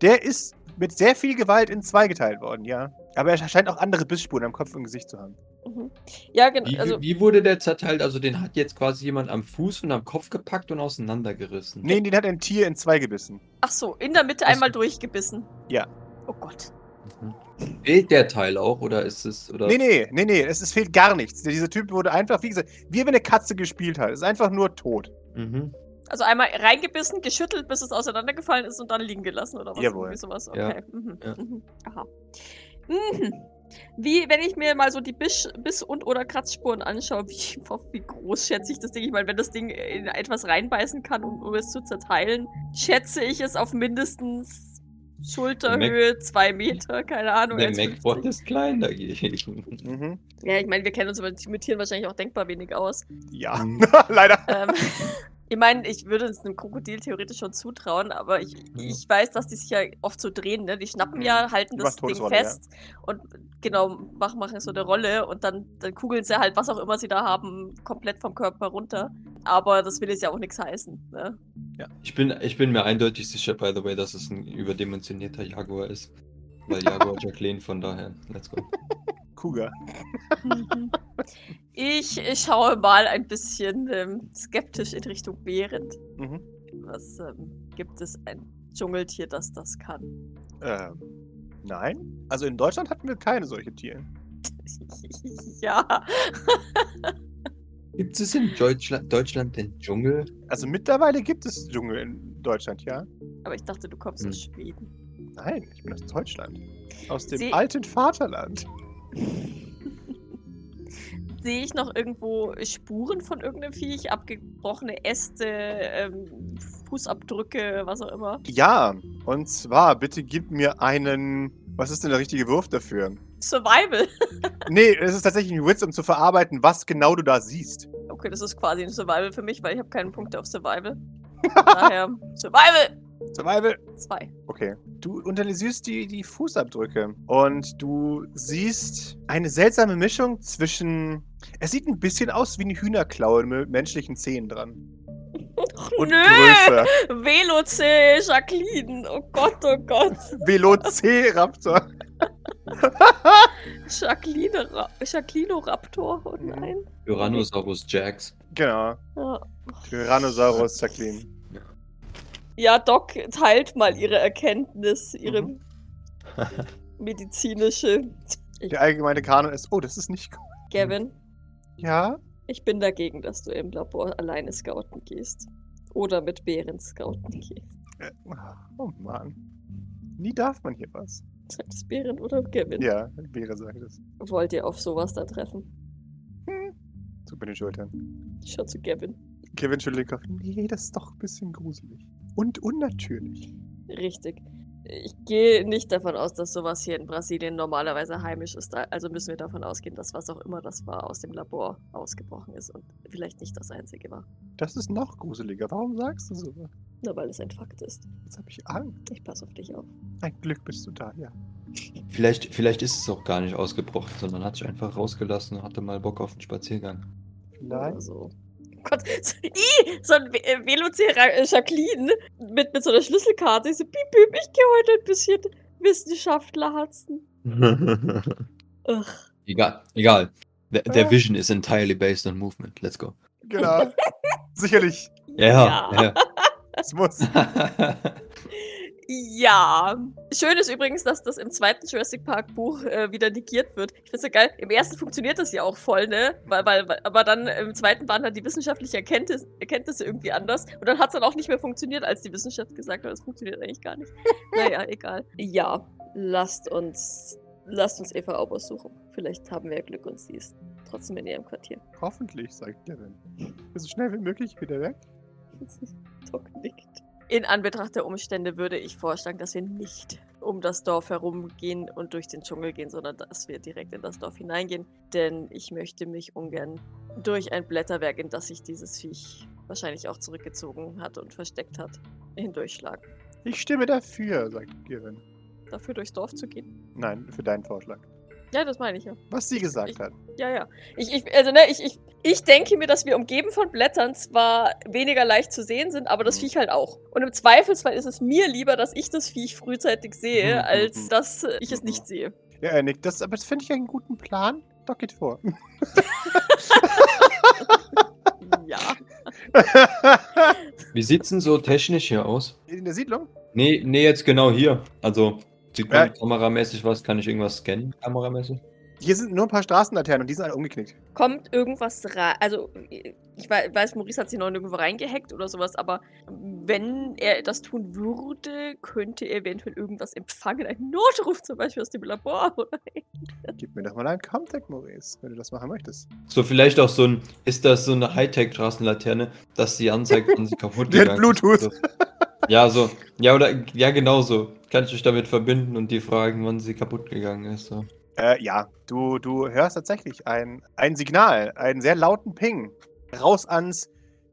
Der ist mit sehr viel Gewalt in zwei geteilt worden, ja. Aber er scheint auch andere Bissspuren am Kopf und Gesicht zu haben. Mhm. Ja, genau. Wie, Also, wie wurde der zerteilt? Also den hat jetzt quasi jemand am Fuß und am Kopf gepackt und auseinandergerissen. Nee, den hat ein Tier in zwei gebissen. ach so, in der Mitte Ach so. einmal durchgebissen. Ja. Oh Gott. Mhm. Fehlt der Teil auch oder ist es oder? Nee, nee, nee, nee, es, es fehlt gar nichts. Dieser Typ wurde einfach, wie gesagt, wie wenn eine Katze gespielt hat. Es ist einfach nur tot. Mhm. Also einmal reingebissen, geschüttelt, bis es auseinandergefallen ist und dann liegen gelassen oder was? Jawohl. Irgendwie sowas. Ja. Okay. Mhm. Ja. Mhm. Aha. Mhm. Wie, wenn ich mir mal so die Biss-, Biss und oder Kratzspuren anschaue, wie, wie groß schätze ich das Ding? Ich meine, wenn das Ding in etwas reinbeißen kann, um, um es zu zerteilen, schätze ich es auf mindestens Schulterhöhe, zwei Meter, keine Ahnung. Der 1,50. MacBot ist klein dagegen. Mhm. Ja, ich meine, wir kennen uns mit mit Tieren wahrscheinlich auch denkbar wenig aus. Ja, Mhm. leider. Ähm, ich meine, ich würde es einem Krokodil theoretisch schon zutrauen, aber ich, ich weiß, dass die sich ja oft so drehen, ne? Die schnappen ja, halten das Ding Todesrolle, ja. fest und genau, machen, machen so eine Rolle und dann, dann kugeln sie halt, was auch immer sie da haben, komplett vom Körper runter. Aber das will jetzt ja auch nichts heißen. Ne? Ich bin, ich bin mir eindeutig sicher, by the way, dass es ein überdimensionierter Jaguar ist. Weil Jaguar Jacqueline, von daher, let's go. Cougar. Ich schaue mal ein bisschen ähm, skeptisch in Richtung Behrend. Mhm. Was ähm, gibt es ein Dschungeltier, das das kann? Ähm, nein. Also in Deutschland hatten wir keine solche Tiere. ja. Gibt es in Deutschland, Deutschland den Dschungel? Also mittlerweile gibt es Dschungel in Deutschland, ja? Aber ich dachte, du kommst Hm. aus Schweden. Nein, ich bin aus Deutschland. Aus dem Sie- alten Vaterland. Sehe ich noch irgendwo Spuren von irgendeinem Viech? Abgebrochene Äste, ähm, Fußabdrücke, was auch immer? Ja, und zwar, bitte gib mir einen. Was ist denn der richtige Wurf dafür? Survival. Nee, es ist tatsächlich ein Witz, um zu verarbeiten, was genau du da siehst. Okay, das ist quasi ein Survival für mich, weil ich habe keinen Punkt auf Survival. Von daher, Survival! Survival. Zwei. Okay. Du analysierst die, die Fußabdrücke und du siehst eine seltsame Mischung zwischen. Es sieht ein bisschen aus wie eine Hühnerklaue mit menschlichen Zähnen dran. Und Nö! Größe. Veloce, Jacqueline. Oh Gott, oh Gott. Velociraptor. Jacqueline, Ra Jacqueline-Raptor. Oh nein. Tyrannosaurus Jax. Genau. Ja. Tyrannosaurus Jacqueline. Ja, Doc teilt mal ihre Erkenntnis, ihre Mhm. medizinische. Der allgemeine Kanon ist, oh, das ist nicht gut. Gavin, Ja? ich bin dagegen, dass du im Labor alleine scouten gehst. Oder mit Bären scouten gehst. Äh, Oh Mann. Nie darf man hier was. Sagt es Bären oder Gavin? Ja, Beere sagt es. Wollt ihr auf sowas da treffen? Zuck mit den Schultern. Ich schau zu Gavin. Kevin schüttelt den Kopf. Nee, das ist doch ein bisschen gruselig. Und unnatürlich. Richtig. Ich gehe nicht davon aus, dass sowas hier in Brasilien normalerweise heimisch ist. Also müssen wir davon ausgehen, dass was auch immer das war, aus dem Labor ausgebrochen ist und vielleicht nicht das einzige war. Das ist noch gruseliger. Warum sagst du so? Nur weil es ein Fakt ist. Jetzt habe ich Angst. Ich passe auf dich auf. Ein Glück bist du da, ja. Vielleicht, vielleicht ist es auch gar nicht ausgebrochen, sondern hat sich einfach rausgelassen und hatte mal Bock auf einen Spaziergang. Oder Vielleicht. so. Gott, so, ih, so ein äh, Velocira äh, Jacqueline mit, mit so einer Schlüsselkarte. Ich so, piep, piep, ich gehe heute ein bisschen Wissenschaftlerhatzen. Ugh. egal, egal. The, their Ja. vision is entirely based on movement. Let's go. Genau. Sicherlich. Ja, ja. Es muss. ja. Ja. Schön ist übrigens, dass das im zweiten Jurassic Park Buch äh, wieder negiert wird. Ich find's so geil. Im ersten funktioniert das ja auch voll, ne? Weil, weil, weil- aber dann im zweiten waren dann die wissenschaftlichen Erkenntnis, Erkenntnisse irgendwie anders. Und dann hat's dann auch nicht mehr funktioniert, als die Wissenschaft gesagt hat, es funktioniert eigentlich gar nicht. naja, egal. Ja, lasst uns, lasst uns Eva Aubers suchen. Vielleicht haben wir ja Glück und sie ist trotzdem in ihrem Quartier. Hoffentlich, sagt Kevin. So schnell wie möglich wieder weg. Doc nickt. In Anbetracht der Umstände würde ich vorschlagen, dass wir nicht um das Dorf herumgehen und durch den Dschungel gehen, sondern dass wir direkt in das Dorf hineingehen. Denn ich möchte mich ungern durch ein Blätterwerk, in das sich dieses Viech wahrscheinlich auch zurückgezogen hat und versteckt hat, hindurchschlagen. Ich stimme dafür, sagt Kevin. Dafür durchs Dorf zu gehen? Nein, für deinen Vorschlag. Ja, das meine ich ja. Was sie gesagt Ich- hat. Ja, ja. Ich, ich, also, ne, ich, ich, ich denke mir, dass wir umgeben von Blättern zwar weniger leicht zu sehen sind, aber das Mhm. Viech halt auch. Und im Zweifelsfall ist es mir lieber, dass ich das Viech frühzeitig sehe, Mhm, als mhm. dass ich es Mhm. nicht sehe. Ja, Nick, das, aber das finde ich einen guten Plan. Doc geht vor. Ja. Wie sieht's denn so technisch hier aus? In der Siedlung? Nee, nee, jetzt genau hier. Also, sieht man Ja. kameramäßig was? Kann ich irgendwas scannen, kameramäßig? Hier sind nur ein paar Straßenlaternen und die sind alle umgeknickt. Kommt irgendwas rein? Also, ich wei- weiß, Maurice hat sich noch irgendwo reingehackt oder sowas, aber wenn er das tun würde, könnte er eventuell irgendwas empfangen. Ein Notruf zum Beispiel aus dem Labor. Oder? Gib mir doch mal einen Contact, Maurice, wenn du das machen möchtest. So, vielleicht auch so ein, ist das so eine Hightech-Straßenlaterne, dass die anzeigt, wann sie kaputt Die hat gegangen ist? Ja, so. Ja, oder, ja, genau so. Kann ich mich damit verbinden und die fragen, wann sie kaputt gegangen ist. So. Äh, ja, du, du hörst tatsächlich ein, ein Signal, einen sehr lauten Ping. Raus ans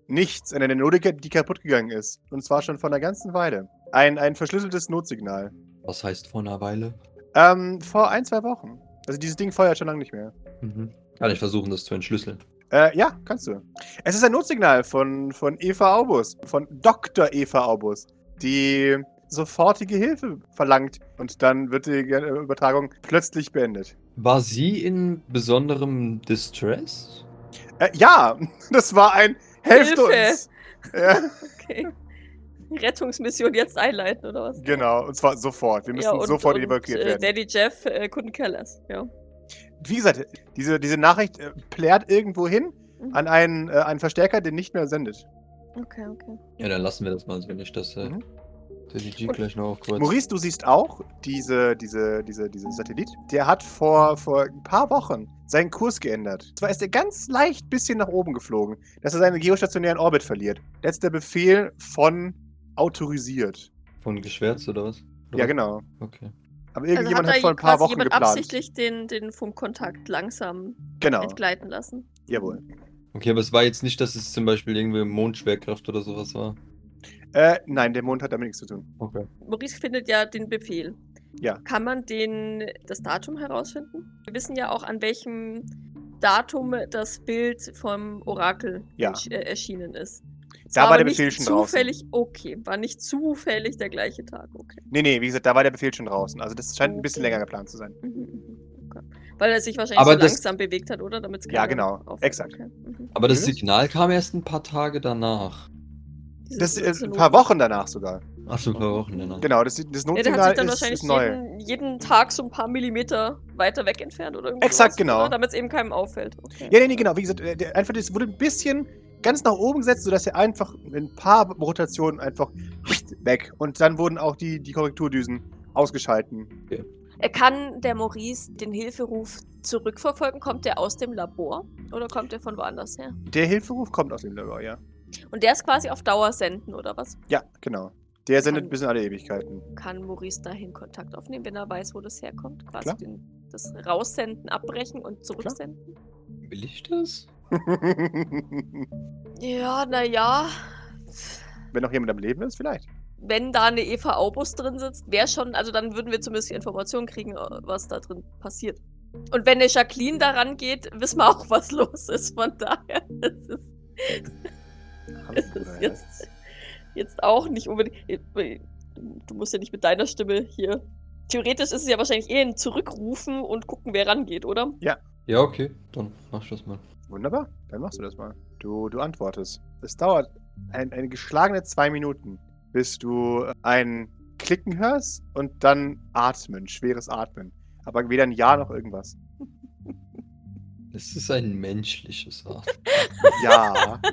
Nichts, eine Notiker, die kaputt gegangen ist. Und zwar schon vor einer ganzen Weile. Ein, ein verschlüsseltes Notsignal. Was heißt vor einer Weile? Ähm, vor ein, zwei Wochen. Also dieses Ding feuert schon lange nicht mehr. Mhm. Kann ich versuchen, das zu entschlüsseln. Äh, ja, kannst du. Es ist ein Notsignal von, von Eva Aubus, von Dr. Eva Aubus, die sofortige Hilfe verlangt. Und dann wird die äh, Übertragung plötzlich beendet. War sie in besonderem Distress? Äh, ja, das war ein Helft Hilfe! uns. Ja, Okay. Rettungsmission jetzt einleiten, oder was? genau, und zwar sofort. Wir müssen Ja, und- sofort und, evakuiert äh, werden. Daddy Jeff äh, couldn't care less. Ja. Wie gesagt, diese, diese Nachricht äh, plärt irgendwo hin Mhm. an einen, äh, einen Verstärker, der nicht mehr sendet. Okay, okay. Ja, dann lassen wir das mal, wenn ich das äh, Mhm. der DG gleich noch kurz. Maurice, du siehst auch diese, diese, diese, diese Satellit. Der hat vor, vor ein paar Wochen seinen Kurs geändert. Zwar ist er ganz leicht bisschen nach oben geflogen, dass er seinen geostationären Orbit verliert. Letzter Befehl von autorisiert. Von geschwärzt oder was? Oder Ja, genau. Okay. Aber Also irgendjemand hat hat da vor ein paar Wochen jemand geplant. absichtlich den, den Funkkontakt langsam Genau, entgleiten lassen. jawohl. Okay, aber es war jetzt nicht, dass es zum Beispiel irgendwie Mondschwerkraft oder sowas war. Äh, nein, der Mond hat damit nichts zu tun. Okay. Maurice findet ja den Befehl. Ja. Kann man den, das Datum herausfinden? Wir wissen ja auch, an welchem Datum das Bild vom Orakel Ja. äh, erschienen ist. Da war aber der Befehl schon draußen. zufällig, okay, war nicht zufällig der gleiche Tag, okay. Nee, nee, wie gesagt, da war der Befehl schon draußen. Also das scheint ein bisschen Okay. länger geplant zu sein. Mhm, mhm, okay. Weil er sich wahrscheinlich Aber so langsam bewegt hat, oder? Damit's Ja, genau, auffällt. exakt. Okay. Mhm. Aber das Mhm. Signal kam erst ein paar Tage danach. Das ist diese ein paar Wochen danach sogar. Ach so, ein paar Wochen danach. Genau, das, das Ja, der hat Notsignal sich dann ist, wahrscheinlich ist neu. jeden, jeden Tag so ein paar Millimeter weiter weg entfernt oder irgendwas. Exakt, genau. Damit es eben keinem auffällt. Okay. Ja, nee, nee, genau. Wie gesagt, äh, einfach das wurde ein bisschen ganz nach oben gesetzt, sodass er einfach in ein paar Rotationen einfach weg. Und dann wurden auch die, die Korrekturdüsen ausgeschalten. Äh, Kann der Maurice den Hilferuf zurückverfolgen? Kommt der aus dem Labor oder kommt der von woanders her? Der Hilferuf kommt aus dem Labor, ja. Und der ist quasi auf Dauer senden, oder was? Ja, genau. Der sendet Kann- bis in alle Ewigkeiten. Kann Maurice dahin Kontakt aufnehmen, wenn er weiß, wo das herkommt? Quasi Klar. den, das Raussenden, abbrechen und zurücksenden? Will ich das? Ja, naja. Wenn noch jemand am Leben ist, vielleicht. Wenn da eine Eva Aubus drin sitzt, wäre schon, also dann würden wir zumindest die Informationen kriegen, äh, was da drin passiert. Und wenn eine Jacqueline da rangeht, wissen wir auch, was los ist. Von daher, es ist, es ist jetzt, jetzt auch nicht unbedingt. Du musst ja nicht mit deiner Stimme hier. Theoretisch ist es ja wahrscheinlich eher ein Zurückrufen und gucken, wer rangeht, oder? Ja, okay, dann mach ich das mal. Wunderbar, dann machst du das mal. Du, du antwortest. Es dauert ein, eine geschlagene zwei Minuten, bis du ein Klicken hörst und dann Atmen, schweres Atmen. Aber weder ein Ja noch irgendwas. Es ist ein menschliches Art. Ja.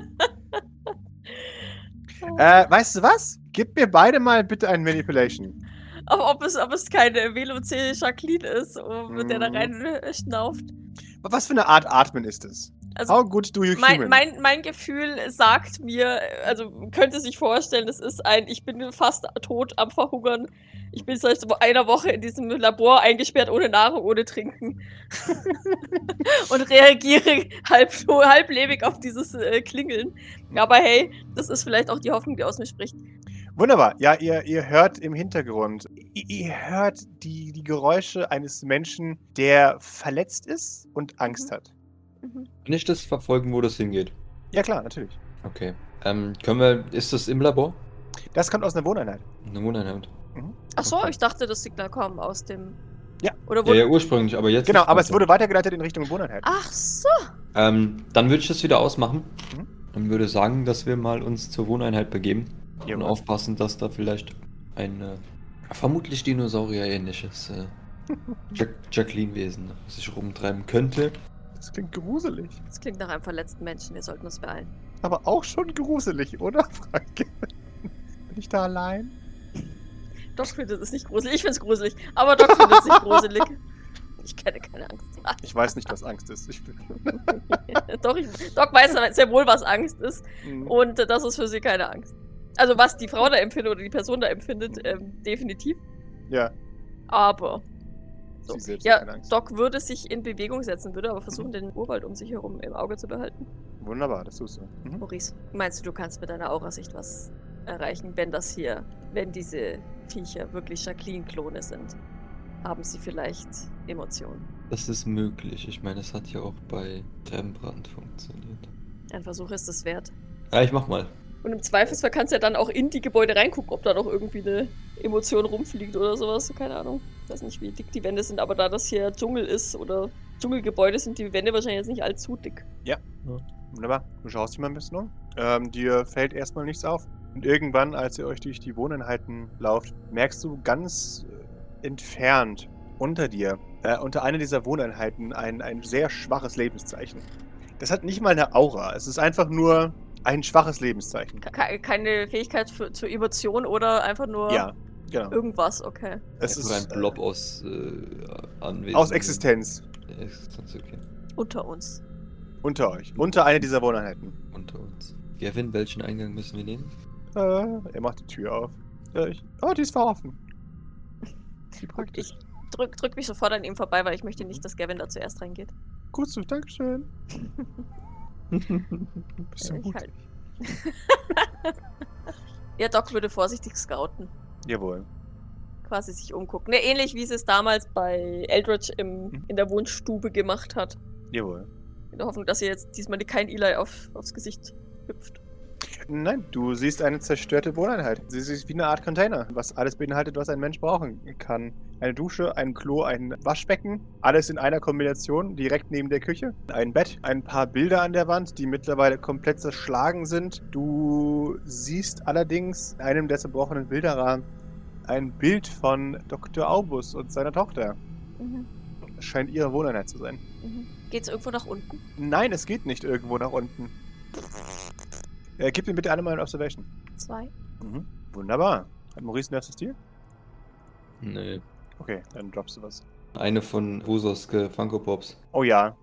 äh, weißt du was? Gib mir beide mal bitte ein Manipulation. Aber ob es, ob es keine Veloce Jacqueline ist, mit der da Mhm. rein äh, schnauft. Was für eine Art Atmen ist es? Also, How good do you mein, mein, mein Gefühl sagt mir, also könnte sich vorstellen, es ist ein, ich bin fast tot am Verhungern. Ich bin seit einer Woche in diesem Labor eingesperrt, ohne Nahrung, ohne Trinken. und reagiere halb, halblebig auf dieses äh, Klingeln. Aber hey, das ist vielleicht auch die Hoffnung, die aus mir spricht. Wunderbar. Ja, ihr, ihr hört im Hintergrund, ihr, ihr hört die, die Geräusche eines Menschen, der verletzt ist und Angst Mhm. hat. Mhm. Kann ich das verfolgen, wo das hingeht? Ja, klar, natürlich. Okay. Ähm, können wir. Ist das im Labor? Das kommt aus einer Wohneinheit. Eine Wohneinheit. Ach so, Okay. ich dachte, das Signal kommt aus dem. Ja. Oder Ja, wurde. ja, ursprünglich, aber jetzt. Genau, aber es wurde weitergeleitet in Richtung Wohneinheit. Ach so. Ähm, dann würde ich das wieder ausmachen. Mhm. Und würde sagen, dass wir mal uns zur Wohneinheit begeben. Und Jawohl. aufpassen, dass da vielleicht ein äh, vermutlich Dinosaurier-ähnliches äh, Jack Jacqueline-Wesen sich rumtreiben könnte. Das klingt gruselig. Das klingt nach einem verletzten Menschen. Wir sollten uns beeilen. Aber auch schon gruselig, oder, Frank? Bin ich da allein? Doc findet es nicht gruselig. Ich finde es gruselig. Aber Doc findet es nicht gruselig. Ich kenne keine Angst. Ich weiß nicht, was Angst ist. Ich bin... Doch, ich, Doc weiß sehr wohl, was Angst ist. Mhm. Und äh, das ist für sie keine Angst. Also, was die Frau da empfindet oder die Person da empfindet, ähm, definitiv. ja, Aber. So. Ja. Doc würde sich in Bewegung setzen, würde aber versuchen, den Urwald um sich herum im Auge zu behalten. Wunderbar, das tust du. Mhm. Maurice, meinst du, du kannst mit deiner Aurasicht was erreichen, wenn das hier, wenn diese Viecher wirklich Jacqueline-Klone sind? Haben sie vielleicht Emotionen? Das ist möglich. Ich meine, es hat ja auch bei Rembrandt funktioniert. Ein Versuch ist es wert. Ja, ich mach mal. Und im Zweifelsfall kannst du ja dann auch in die Gebäude reingucken, ob da noch irgendwie eine Emotion rumfliegt oder sowas. Keine Ahnung. Ich weiß nicht, wie dick die Wände sind, aber da das hier Dschungel ist oder Dschungelgebäude, sind die Wände wahrscheinlich jetzt nicht allzu dick. Wunderbar. Du schaust dich mal ein bisschen um. Ähm, dir fällt erstmal nichts auf. Und irgendwann, als ihr euch durch die Wohneinheiten lauft, merkst du ganz äh, entfernt unter dir, äh, unter einer dieser Wohneinheiten, ein, ein sehr schwaches Lebenszeichen. Das hat nicht mal eine Aura. Es ist einfach nur ein schwaches Lebenszeichen. Ke keine Fähigkeit für, zur Emotion oder einfach nur Ja, genau. irgendwas, okay. Es ist ein Blob aus äh, Anwesen. äh, aus Existenz. Existenz, okay. Unter uns. Unter euch. Unter einer dieser Wohneinheiten. Unter uns. Gavin, welchen Eingang müssen wir nehmen? Äh, er macht die Tür auf. Ja, ich, oh, die ist verhoffen. Wie praktisch. Ich drück, drück mich sofort an ihm vorbei, weil ich möchte nicht, dass Gavin da zuerst reingeht. Gut so, Dankeschön. Bist du Ich gut? halt. ja, Doc würde vorsichtig scouten. Jawohl. Quasi sich umgucken. Ne, ähnlich wie sie es damals bei Eldritch im, Mhm. in der Wohnstube gemacht hat. Jawohl. In der Hoffnung, dass ihr jetzt diesmal kein Eli auf, aufs Gesicht hüpft. Nein, du siehst eine zerstörte Wohneinheit. Sie ist wie eine Art Container, was alles beinhaltet, was ein Mensch brauchen kann. Eine Dusche, ein Klo, ein Waschbecken, alles in einer Kombination, direkt neben der Küche. Ein Bett, ein paar Bilder an der Wand, die mittlerweile komplett zerschlagen sind. Du siehst allerdings in einem der zerbrochenen Bilderrahmen ein Bild von Dr. Aubus und seiner Tochter. Mhm. Das scheint ihre Wohneinheit zu sein. Mhm. Geht's irgendwo nach unten? Nein, es geht nicht irgendwo nach unten. Äh, gib mir bitte alle mal eine Observation. Zwei? Mhm. Wunderbar. Hat Maurice ein erstes Tier? Nee. Okay, dann droppst du was. Eine von Usos Funko Pops. Oh ja.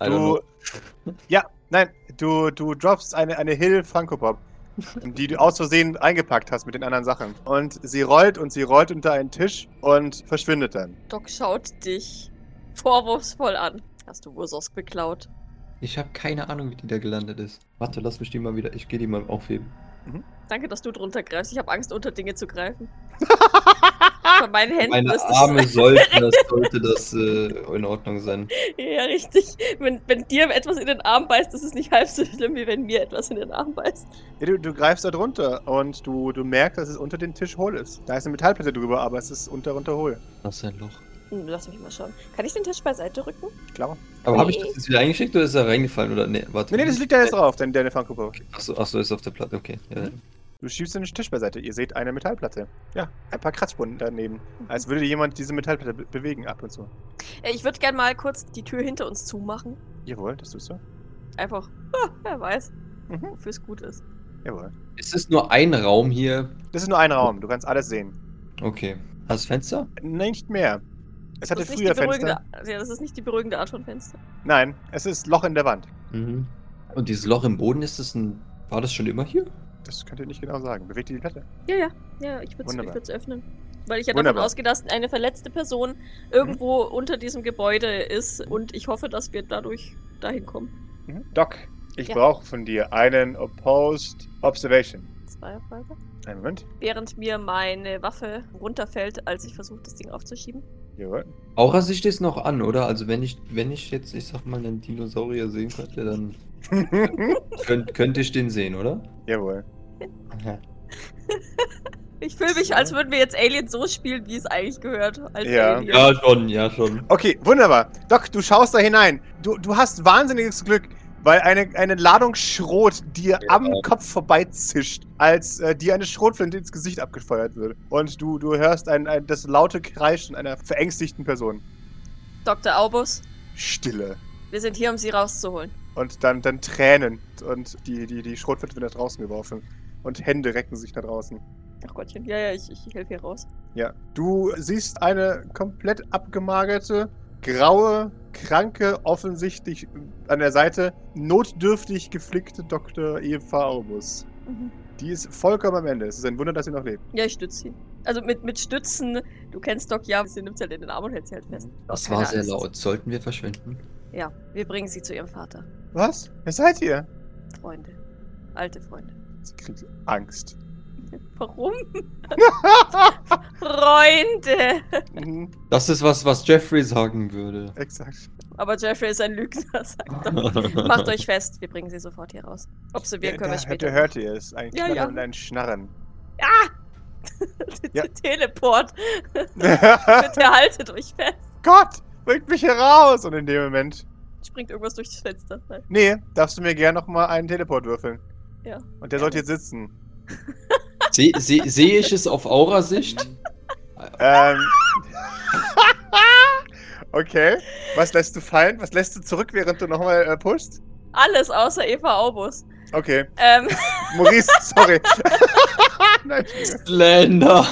Du. ja, nein, du, du droppst eine, eine Hill Funko Pop. die du aus Versehen eingepackt hast mit den anderen Sachen. Und sie rollt und sie rollt unter einen Tisch und verschwindet dann. Doc schaut dich vorwurfsvoll an. Hast du Wursosk beklaut? Ich habe keine Ahnung, wie die da gelandet ist. Warte, lass mich die mal wieder. Ich gehe die mal aufheben. Danke, dass du drunter greifst. Ich habe Angst, unter Dinge zu greifen. Von meinen Händen Meine ist das Arme sollten, das sollte das äh, in Ordnung sein. Ja, richtig. Wenn, wenn dir etwas in den Arm beißt, ist es nicht halb so schlimm, wie wenn mir etwas in den Arm beißt. Ja, du, du greifst da drunter und du, du merkst, dass es unter den Tisch hohl ist. Da ist eine Metallplatte drüber, aber es ist unter runter hohl. Das ist ein Loch. Hm, lass mich mal schauen. Kann ich den Tisch beiseite rücken? Klar. Aber habe ich Nee. das jetzt wieder eingeschickt oder ist er reingefallen? Oder nee, warte. Nee, nee, das liegt da jetzt drauf, deine, deine Pfannkuppe. Achso, achso, ist auf der Platte, okay. Ja. Mhm. Du schiebst den Tisch beiseite. Ihr seht eine Metallplatte. Ja, ein paar Kratzspuren daneben. Als würde jemand diese Metallplatte be bewegen ab und zu. Äh, Ich würde gerne mal kurz die Tür hinter uns zumachen. Jawohl, das tust du. Einfach, ah, wer weiß, Mhm. wofür es gut ist. Jawohl. Ist es nur ein Raum hier? Das ist nur ein Raum. Du kannst alles sehen. Okay. Hast du Fenster? Nicht mehr. Es hatte früher Fenster. Ja, das ist nicht die beruhigende Art von Fenster. Nein, es ist Loch in der Wand. Mhm. Und dieses Loch im Boden, ist das ein. War das schon immer hier? Das könnt ihr nicht genau sagen. Bewegt ihr die Platte? Ja, ja, ja, ich würde es öffnen. Weil ich ja davon Wunderbar. ausgehe, dass eine verletzte Person irgendwo unter diesem Gebäude ist und ich hoffe, dass wir dadurch dahin kommen. Mhm. Doc, ich Ja. brauche von dir einen Opposed Observation. Zwei Frage. Einen Moment. Während mir meine Waffe runterfällt, als ich versuche, das Ding aufzuschieben. Jawohl. Aurasicht ist noch an, oder? Also wenn ich, wenn ich jetzt, ich sag mal, einen Dinosaurier sehen könnte, dann könnt, könnte ich den sehen, oder? Jawohl. Ich fühle mich, als würden wir jetzt Alien so spielen, wie es eigentlich gehört. Als Ja. Alien. Ja, schon, ja, schon. Okay, wunderbar. Doc, du schaust da hinein. Du, du hast wahnsinniges Glück, weil eine, eine Ladung Schrot dir Ja. am Kopf vorbeizischt, als äh, dir eine Schrotflinte ins Gesicht abgefeuert wird. Und du, du hörst ein, ein, das laute Kreischen einer verängstigten Person. Dr. Aubus, Stille. wir sind hier, um sie rauszuholen. Und dann, dann Tränen. Und die, die, die Schrotflinte wird nach draußen geworfen. Und Hände recken sich nach draußen. Ach Gottchen, ja, ja, ich, ich helfe hier raus. Ja. Du siehst eine komplett abgemagerte, graue, kranke, offensichtlich an der Seite notdürftig geflickte Dr. Eva Aubus. Mhm. Die ist vollkommen am Ende. Es ist ein Wunder, dass sie noch lebt. Ja, ich stütze sie. Also mit, mit Stützen, du kennst Doc ja, sie nimmt sie halt in den Arm und hält sie halt fest. Das Keine war sehr Angst. laut. Sollten wir verschwinden? Ja, wir bringen sie zu ihrem Vater. Was? Wer seid ihr? Freunde. Alte Freunde. Sie kriegt Angst. Warum? Freunde! Mhm, Das ist was, was Jeffrey sagen würde. exakt. Aber Jeffrey ist ein Lügner, sagt er. Macht euch fest, wir bringen sie sofort hier raus. Observieren können wir da, später. da hört ihr es. Ein Ja, Knattern ja. und ein Schnarren. Ja. Teleport. Bitte haltet euch fest. Gott, bringt mich hier raus! Und in dem Moment, Springt irgendwas durch das Fenster. Nein. nee, darfst du mir gerne nochmal einen Teleport würfeln. Ja. Und der sollte jetzt sitzen. Sehe seh, seh ich es auf Aurasicht? Ähm. okay. Was lässt du fallen? Was lässt du zurück, während du nochmal äh, pushst? Alles außer Eva Aubus. Okay. Ähm, Maurice, sorry. Nein, Slender!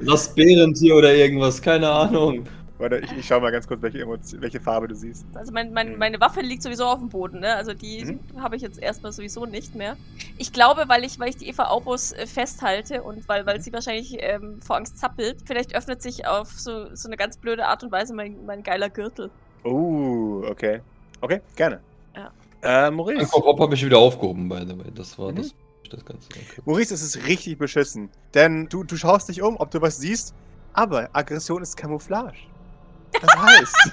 Das Bärentier oder irgendwas, keine Ahnung. Warte, ich, ich schau mal ganz kurz, welche, Emotion, welche Farbe du siehst. also mein, mein, Mhm. meine Waffe liegt sowieso auf dem Boden, ne? Also die Mhm. habe ich jetzt erstmal sowieso nicht mehr. Ich glaube, weil ich, weil ich die Eva Aubus äh, festhalte und weil, weil Mhm. sie wahrscheinlich ähm, vor Angst zappelt, vielleicht öffnet sich auf so, so eine ganz blöde Art und Weise mein, mein geiler Gürtel. Oh, okay. Okay, gerne. Ja. Äh, Maurice. Kopf habe ich wieder aufgehoben, by the way. Das war Mhm. das, das Ganze. Okay. Maurice, es ist richtig beschissen. Denn du, du schaust dich um, ob du was siehst, aber Aggression ist Camouflage. Das heißt,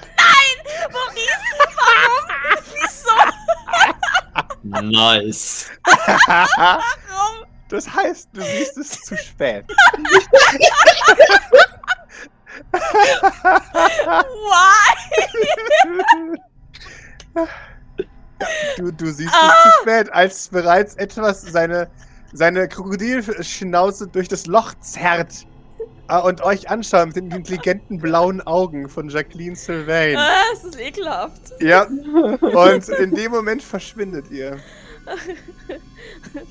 Maurice, warum? Wieso? Nice. Warum? das heißt, du siehst es zu spät. Why? du, du siehst Ah! es zu spät, als bereits etwas seine, seine Krokodilschnauze durch das Loch zerrt äh, und euch anschaut mit den intelligenten blauen Augen von Jacqueline Sylvain. Ah, es ist ekelhaft. Ja, und in dem Moment verschwindet ihr.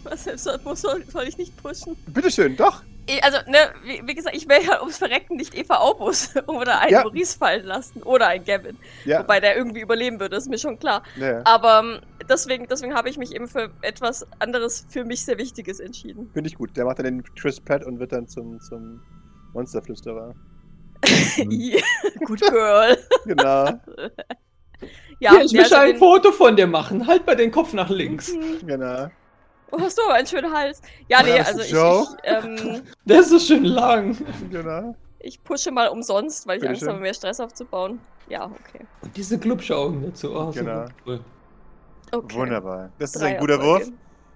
Was soll, soll, soll, ich nicht pushen? Bitteschön, doch. Ich- Also, ne, wie, wie gesagt, ich will ja ums Verrecken nicht Eva Aubus oder einen Ja. Maurice fallen lassen oder einen Gavin. Ja, Wobei der irgendwie überleben würde, ist mir schon klar. ne, Aber ähm, deswegen, deswegen habe ich mich eben für etwas anderes, für mich sehr Wichtiges entschieden. finde ich gut. Der macht dann den Chris Pratt und wird dann zum, zum Monsterflüsterer. I, Good Girl. Genau, Ja, Hier, ich möchte also ein den- Foto von dir machen. Halt mal den Kopf nach links. Mhm. genau. Oh, hast du aber einen schönen Hals. Ja, nee, Ja, also das ich, ich, ähm, Der ist so schön lang. Genau. ich pushe mal umsonst, weil ich Angst Bitteschön. habe, mehr Stress aufzubauen. Ja, okay. Und diese Glubschaugen dazu. Oh, so Genau. cool. okay. Wunderbar. Das ist Drei ein guter Erfolge. Wurf.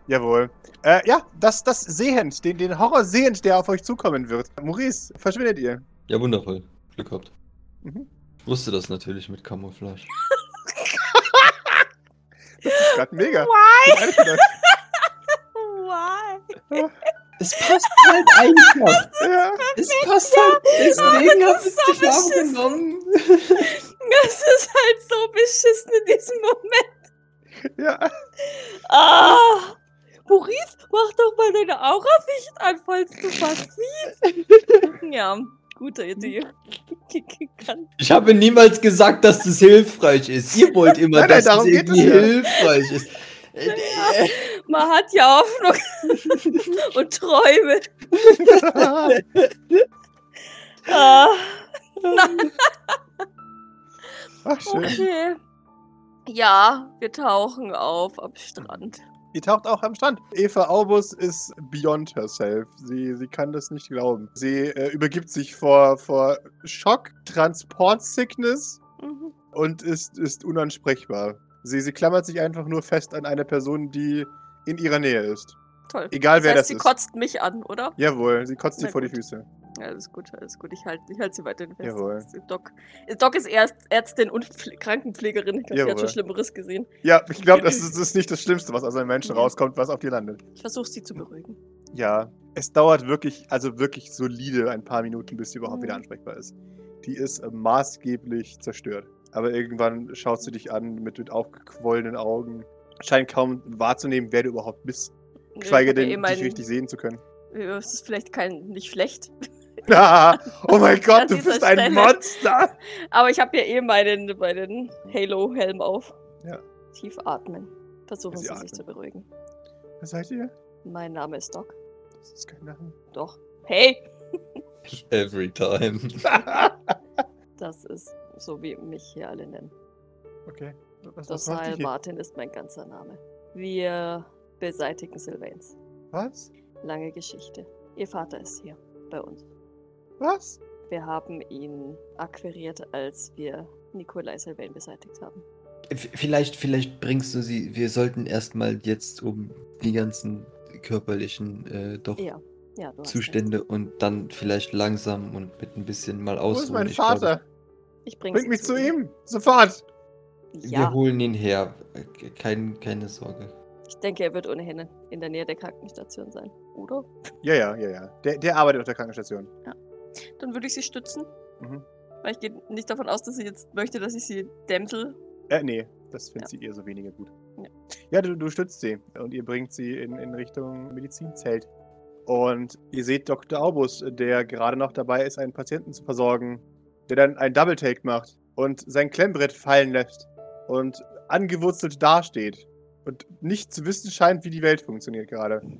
Jawohl. Äh, ja, das, das Sehend, den, den Horror sehend, der auf euch zukommen wird. Maurice, verschwindet ihr. Ja, wundervoll. Glück gehabt. Mhm. Ich wusste das natürlich mit Camouflage. Gerade mega. Why? Why? Es passt halt einfach. Ja, Es passt halt. Deswegen das hab ist ich so dich beschissen. genommen. Es ist halt so beschissen in diesem Moment. ja. Ah! Maurice, mach doch mal deine Aura-Sicht an, falls du was siehst. ja, gute Idee. Ich habe niemals gesagt, dass das hilfreich ist. Ihr wollt immer, Nein, nein, dass es irgendwie ja. hilfreich ist. Äh, Man hat ja Hoffnung und Träume. Ah, Ach, schön. okay. Ja, wir tauchen auf am Strand. Ihr taucht auch am Strand. Eva Aubus ist beyond herself. Sie, sie kann das nicht glauben. Sie äh, übergibt sich vor, vor Schock, Transport-Sickness Mhm. und ist, ist unansprechbar. Sie, sie klammert sich einfach nur fest an eine Person, die in ihrer Nähe ist. Toll. Egal wer das heißt, das sie ist. kotzt mich an, oder? Jawohl, sie kotzt dir vor die. Füße. Ja, alles gut, alles gut. Ich halte ich halt sie weiterhin fest. Jawohl. Doc, Doc ist erst Ärztin und Pfle Krankenpflegerin. Ich glaube, die hat schon Schlimmeres gesehen. Ja, ich glaube, das ist, ist nicht das Schlimmste, was aus einem Menschen Ja. rauskommt, was auf dir landet. Ich versuche sie zu beruhigen. Ja, es dauert wirklich, also wirklich solide ein paar Minuten, bis sie überhaupt Mhm. wieder ansprechbar ist. Die ist äh, maßgeblich zerstört. Aber irgendwann schaut sie dich an mit, mit aufgequollenen Augen. Scheint kaum wahrzunehmen, wer du überhaupt bist. Ja denn, eh dich meinen- richtig sehen zu können. Es ist vielleicht kein, nicht schlecht. Ah, oh mein Gott, du bist ein Stelle. Monster! Aber ich habe ja eh meinen, meinen Halo-Helm auf. Ja. Tief atmen. Versuchen Sie Sie, atmen. sich zu beruhigen. Was seid ihr? Mein Name ist Doc. Das ist kein Name. Doch. Hey! Every time. Das ist so, wie mich hier alle nennen. okay. Was, was Das hier? Martin ist mein ganzer Name. Wir beseitigen Sylvains. Was? Lange Geschichte. Ihr Vater ist hier bei uns. Was? Wir haben ihn akquiriert, als wir Nikolai Sylvain beseitigt haben. V- Vielleicht, vielleicht bringst du sie. Wir sollten erstmal jetzt um die ganzen körperlichen äh, doch Ja, ja, Zustände und dann vielleicht langsam und mit ein bisschen mal Wo ausruhen. ist mein Ich glaube, Vater? recht. Ich bring Bring mich zu ihm! Sofort! Wir Ja, holen ihn her. Äh, Kein, keine Sorge. Ich denke, er wird ohnehin in der Nähe der Krankenstation sein, oder? Ja, ja, ja, ja. Der, der arbeitet auf der Krankenstation. Dann würde ich sie stützen. Mhm. Weil ich gehe nicht davon aus, dass sie jetzt möchte, dass ich sie dämpfel. Äh, nee, das findet Ja. sie eher so weniger gut. Ja. Ja, du, du stützt sie und ihr bringt sie in, in Richtung Medizinzelt. Und ihr seht Dr. Aubus, der gerade noch dabei ist, einen Patienten zu versorgen, der dann einen Double-Take macht und sein Klemmbrett fallen lässt und angewurzelt dasteht und nicht zu wissen scheint, wie die Welt funktioniert gerade.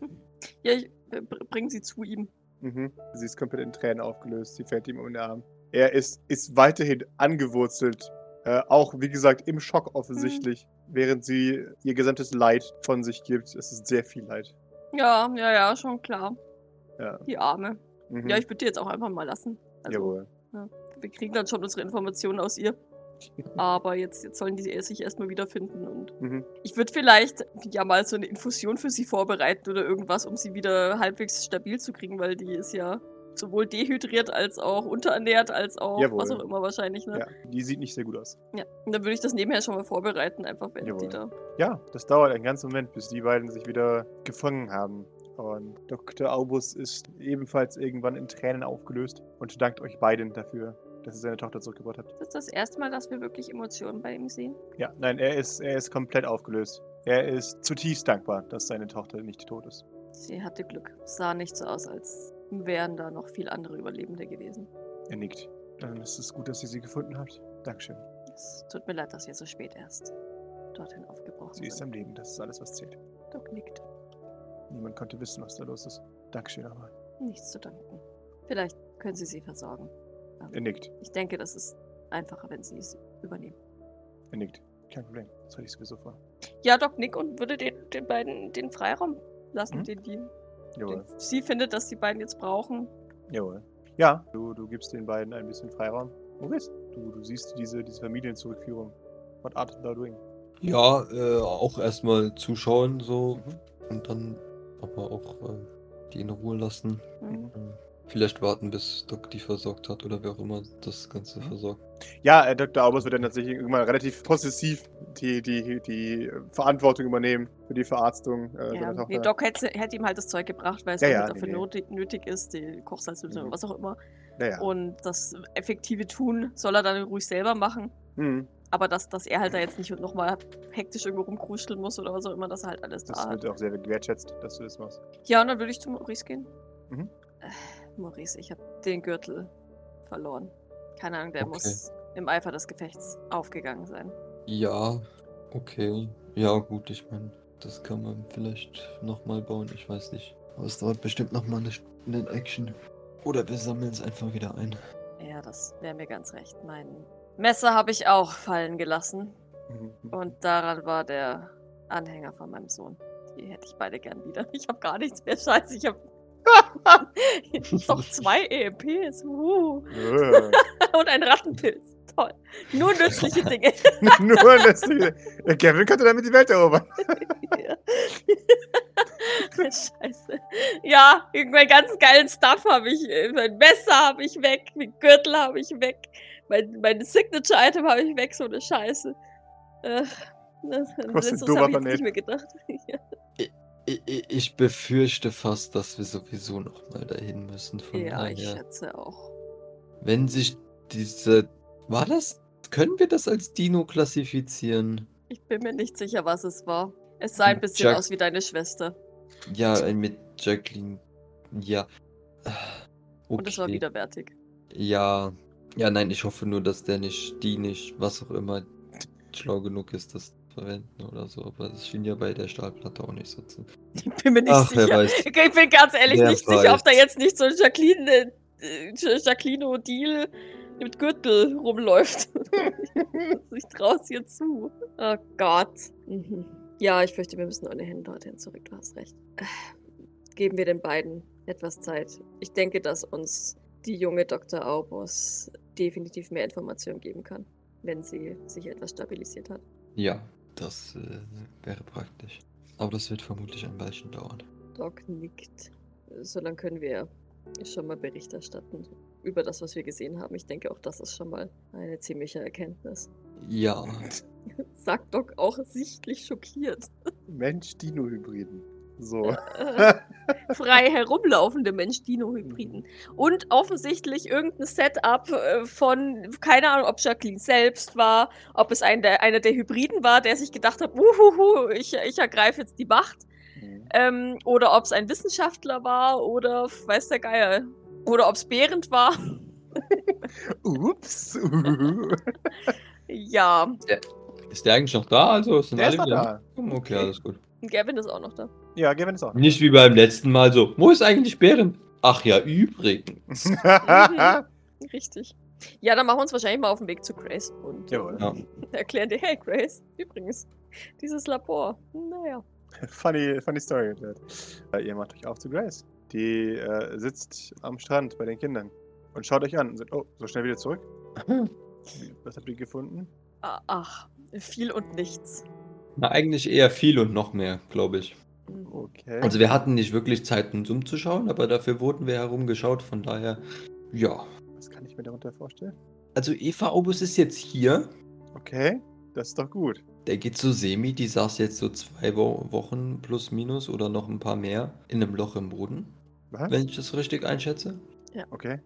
Ja, ich äh, br- bring sie zu ihm. Mhm. Sie ist komplett in Tränen aufgelöst. Sie fällt ihm um den Arm. Er ist, ist weiterhin angewurzelt. Äh, auch, wie gesagt, im Schock offensichtlich, während sie ihr gesamtes Leid von sich gibt. Es ist sehr viel Leid. Ja, ja, ja, schon klar. Ja. Die Arme. Mhm. Ja, ich würde die jetzt auch einfach mal lassen. Also, Jawohl. wir kriegen dann schon unsere Informationen aus ihr. Aber jetzt, jetzt sollen die sich erstmal wiederfinden und Mhm. ich würde vielleicht ja mal so eine Infusion für sie vorbereiten oder irgendwas, um sie wieder halbwegs stabil zu kriegen, weil die ist ja sowohl dehydriert als auch unterernährt, als auch Jawohl. was auch immer wahrscheinlich, ne? Ja, die sieht nicht sehr gut aus. Ja. Und dann würde ich das nebenher schon mal vorbereiten, einfach wenn Jawohl. die da. Ja, das dauert einen ganzen Moment, bis die beiden sich wieder gefangen haben. Und Dr. Aubus ist ebenfalls irgendwann in Tränen aufgelöst und dankt euch beiden dafür, dass ihr seine Tochter zurückgebracht habt. Das ist das erste Mal, dass wir wirklich Emotionen bei ihm sehen. Ja, nein, er ist, er ist komplett aufgelöst. Er ist zutiefst dankbar, dass seine Tochter nicht tot ist. Sie hatte Glück. Sah nicht so aus, als wären da noch viel andere Überlebende gewesen. Er nickt. Dann ist es gut, dass ihr sie gefunden habt. Dankeschön. Es tut mir leid, dass ihr so spät erst dorthin aufgebrochen Sie ist am Leben, das ist alles, was zählt. Doc nickt. Niemand konnte wissen, was da los ist. Dankeschön aber. Nichts zu danken. Vielleicht können Sie sie versorgen. Er nickt. Ich denke, das ist einfacher, wenn Sie es übernehmen. Er nickt. Kein Problem. Das hatte ich sowieso vor. Ja, Doc nickt und würde den, den beiden den Freiraum lassen, Mhm. den, die, Jawohl. den sie findet, dass die beiden jetzt brauchen. Jawohl. Ja, du, du gibst den beiden ein bisschen Freiraum. Maurice, du, du siehst diese, diese Familienzurückführung. What art thou doing? Ja, äh, auch erstmal zuschauen so Mhm. und dann aber auch äh, die in Ruhe lassen. Mhm. Vielleicht warten, bis Doc die versorgt hat oder wer auch immer das Ganze Mhm. versorgt. Ja, äh, Dr. Aubus wird dann tatsächlich irgendwann relativ possessiv die, die, die Verantwortung übernehmen für die Verarztung äh, Ja, seiner nee. Doc hätte, hätte ihm halt das Zeug gebracht, weil es Ja, halt ja, dafür nee, nee. Nötig, nötig ist, die Kochsalzlösung Mhm. oder was auch immer. Naja. Und das effektive Tun soll er dann ruhig selber machen. Mhm. Aber dass, dass er halt da jetzt nicht nochmal hektisch irgendwo rumkruscheln muss oder was auch immer, dass er halt alles Das da hat. wird auch sehr gewertschätzt, dass du das machst. Ja, und dann würde ich zu Maurice gehen. Mhm. Äh, Maurice, ich habe den Gürtel verloren. Keine Ahnung, der Okay. muss im Eifer des Gefechts aufgegangen sein. Ja, okay. Ja, gut, ich meine, das kann man vielleicht nochmal bauen, ich weiß nicht. Aber es dauert bestimmt nochmal eine Action. Oder wir sammeln es einfach wieder ein. Ja, das wäre mir ganz recht. Mein Messer habe ich auch fallen gelassen. Mhm. Und daran war der Anhänger von meinem Sohn. Die hätte ich beide gern wieder. Ich habe gar nichts mehr. Scheiße, ich habe doch zwei EMPs. Uh. Und ein Rattenpilz. Toll. Nur nützliche Dinge. Nur das. Äh, Kevin könnte damit die Welt erobern. Ja. Scheiße. Ja, irgendeinen ganz geilen Stuff habe ich. äh, Mein Messer habe ich weg. Mein Gürtel habe ich weg. Mein, mein Signature-Item habe ich weg. So eine Scheiße. Äh, das, Was ein doofer habe ich jetzt Planet. nicht mehr gedacht. ja. Ich, ich, ich befürchte fast, dass wir sowieso nochmal dahin müssen. Von ja, ich daher, schätze auch. wenn sich diese. War das? Können wir das als Dino klassifizieren? Ich bin mir nicht sicher, was es war. Es sah ein bisschen Jack- aus wie deine Schwester. Ja, mit Jacqueline. Ja. Ah, Okay. Und es war widerwärtig. Ja. Ja, nein, ich hoffe nur, dass der nicht, die nicht, was auch immer, schlau genug ist, das verwenden oder so. Aber das schien ja bei der Stahlplatte auch nicht so zu. Ich bin mir nicht Ach, sicher. weiß. Ich bin ganz ehrlich Wer nicht sicher, ob da weiß. jetzt nicht so ein Jacqueline, äh, Jacqueline Odile mit Gürtel rumläuft. ich trau's ihr zu. Oh Gott. Mhm. Ja, ich fürchte, wir müssen ohnehin dorthin zurück. Du hast recht. Geben wir den beiden etwas Zeit. Ich denke, dass uns die junge Dr. Aubus definitiv mehr Informationen geben kann, wenn sie sich etwas stabilisiert hat. Ja, das äh, wäre praktisch. Aber das wird vermutlich ein Weilchen dauern. Doc nickt. So dann können wir schon mal Bericht erstatten über das, was wir gesehen haben. Ich denke auch, das ist schon mal eine ziemliche Erkenntnis. Ja, Sagt Doc auch sichtlich schockiert. Mensch-Dino-Hybriden. So. Äh, frei herumlaufende Mensch-Dino-Hybriden. Und offensichtlich irgendein Setup äh, von, keine Ahnung, ob Jacqueline selbst war, ob es ein der, einer der Hybriden war, der sich gedacht hat, uhuhu, ich, ich ergreife jetzt die Macht. Mhm. Ähm, oder ob es ein Wissenschaftler war oder weiß der Geier. Oder ob es Behrend war. Ups. Ja, ist der eigentlich noch da? Also sind Der alle ist noch wieder da. Okay, alles gut. Gavin ist auch noch da. Ja, Gavin ist auch. Nicht wie beim letzten Mal so. Wo ist eigentlich Bären? Ach ja, übrigens. Richtig. Ja, dann machen wir uns wahrscheinlich mal auf den Weg zu Grace und Jawohl. Ja. erklären dir, hey Grace, übrigens, dieses Labor, naja. funny, funny Story. Äh, Ihr macht euch auf zu Grace. Die äh, sitzt am Strand bei den Kindern und schaut euch an und sagt, oh, so schnell wieder zurück. Was habt ihr gefunden? Ah, Ach, viel und nichts. Na, eigentlich eher viel und noch mehr, glaube ich. Okay. Also wir hatten nicht wirklich Zeit, uns umzuschauen, aber dafür wurden wir herumgeschaut, von daher, ja. Was kann ich mir darunter vorstellen? Also Eva Aubus ist jetzt hier. Okay, das ist doch gut. Der geht zu Semi, die saß jetzt so zwei Wo Wochen plus minus oder noch ein paar mehr in einem Loch im Boden, Was? wenn ich das richtig einschätze. Okay.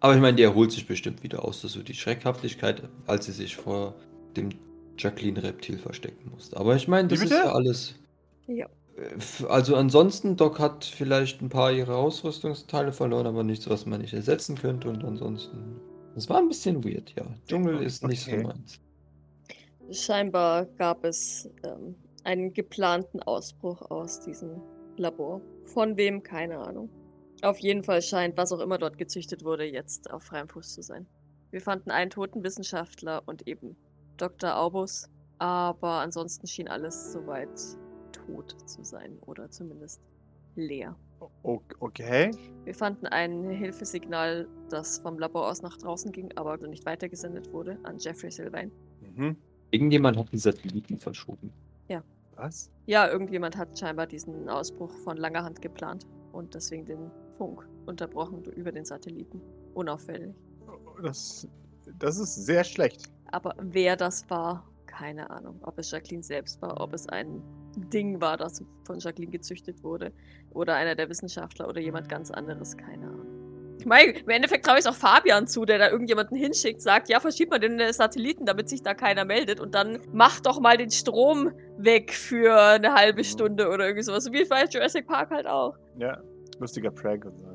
Aber ich meine, die erholt sich bestimmt wieder aus, das ist so die Schreckhaftigkeit, als sie sich vor dem Jacqueline-Reptil verstecken musste. Aber ich meine, das ist ja alles. Ja. F- Also ansonsten, Doc hat vielleicht ein paar ihrer Ausrüstungsteile verloren, aber nichts, was man nicht ersetzen könnte. Und ansonsten. Es war ein bisschen weird, ja. Dschungel ist nicht so Okay. meins. Scheinbar gab es ähm, einen geplanten Ausbruch aus diesem Labor. Von wem? Keine Ahnung. Auf jeden Fall scheint, was auch immer dort gezüchtet wurde, jetzt auf freiem Fuß zu sein. Wir fanden einen toten Wissenschaftler und eben Dr. Aubus, aber ansonsten schien alles soweit tot zu sein oder zumindest leer. Okay. Wir fanden ein Hilfesignal, das vom Labor aus nach draußen ging, aber nicht weitergesendet wurde an Jeffrey Sylvain. Mhm. Irgendjemand hat die Satelliten verschoben. Was? Ja, irgendjemand hat scheinbar diesen Ausbruch von langer Hand geplant und deswegen den Funk unterbrochen über den Satelliten. Unauffällig. Das, das ist sehr schlecht. Aber wer das war, keine Ahnung. Ob es Jacqueline selbst war, ob es ein Ding war, das von Jacqueline gezüchtet wurde oder einer der Wissenschaftler oder jemand ganz anderes, keine Ahnung. Ich meine, im Endeffekt traue ich es auch Fabian zu, der da irgendjemanden hinschickt, sagt, ja, verschiebt mal den äh, Satelliten, damit sich da keiner meldet und dann mach doch mal den Strom weg für eine halbe Stunde oder irgendwie sowas. So Wie bei Jurassic Park halt auch. Ja. Lustiger Prank und so.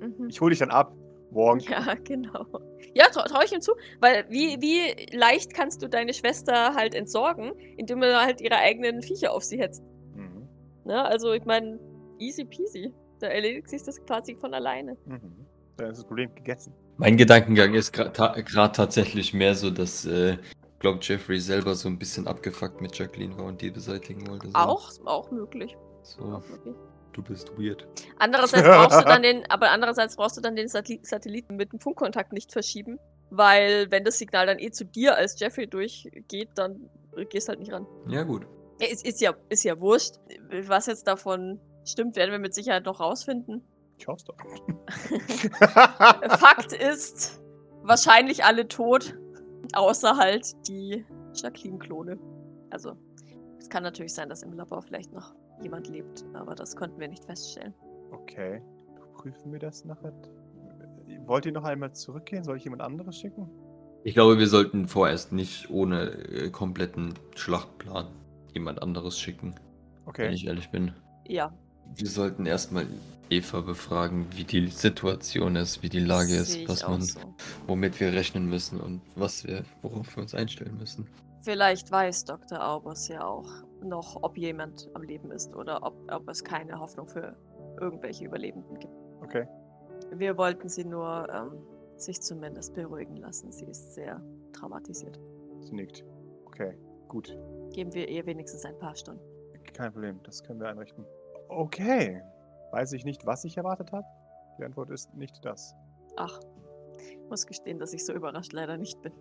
Mhm. Ich hole dich dann ab. Wonk. Ja, genau. Ja, traue trau ich ihm zu, weil wie, wie leicht kannst du deine Schwester halt entsorgen, indem du halt ihre eigenen Viecher auf sie hetzt. Mhm. Ne? Also ich meine, easy peasy. Da erledigt sich das quasi von alleine. Mhm. Dann ist das Problem gegessen. Mein Gedankengang ist gerade ta tatsächlich mehr so, dass, äh, glaube Jeffrey selber so ein bisschen abgefuckt mit Jacqueline war und die beseitigen wollte. So. Auch, auch möglich. So, Auch möglich. Du bist weird. Andererseits brauchst du dann den, aber andererseits brauchst du dann den Satelli- Satelliten mit dem Funkkontakt nicht verschieben, weil wenn das Signal dann eh zu dir als Jeffrey durchgeht, dann gehst halt nicht ran. Ja, gut. Es ist ja, ist ja wurscht. Was jetzt davon stimmt, werden wir mit Sicherheit noch rausfinden. Ich hoffe doch. Fakt ist, wahrscheinlich alle tot, außer halt die Jacqueline-Klone. Also, es kann natürlich sein, dass im Labor vielleicht noch jemand lebt, aber das konnten wir nicht feststellen. okay. Prüfen wir das nachher. Wollt ihr noch einmal zurückgehen? Soll ich jemand anderes schicken? Ich glaube, wir sollten vorerst nicht ohne äh, kompletten Schlachtplan jemand anderes schicken, wenn Okay. ich ehrlich bin. Ja, Wir sollten erstmal Eva befragen, wie die Situation ist, wie die Lage sehe ist, was man, so. womit wir rechnen müssen und was wir, worauf wir uns einstellen müssen. Vielleicht weiß Dr. Aubus ja auch noch, ob jemand am Leben ist oder ob, ob es keine Hoffnung für irgendwelche Überlebenden gibt. Okay. Wir wollten sie nur ähm, sich zumindest beruhigen lassen. Sie ist sehr traumatisiert. Sie nickt. Okay. Gut. Geben wir ihr wenigstens ein paar Stunden. Kein Problem. Das können wir einrichten. Okay. Weiß ich nicht, was ich erwartet habe? Die Antwort ist nicht das. Ach, ich muss gestehen, dass ich so überrascht leider nicht bin.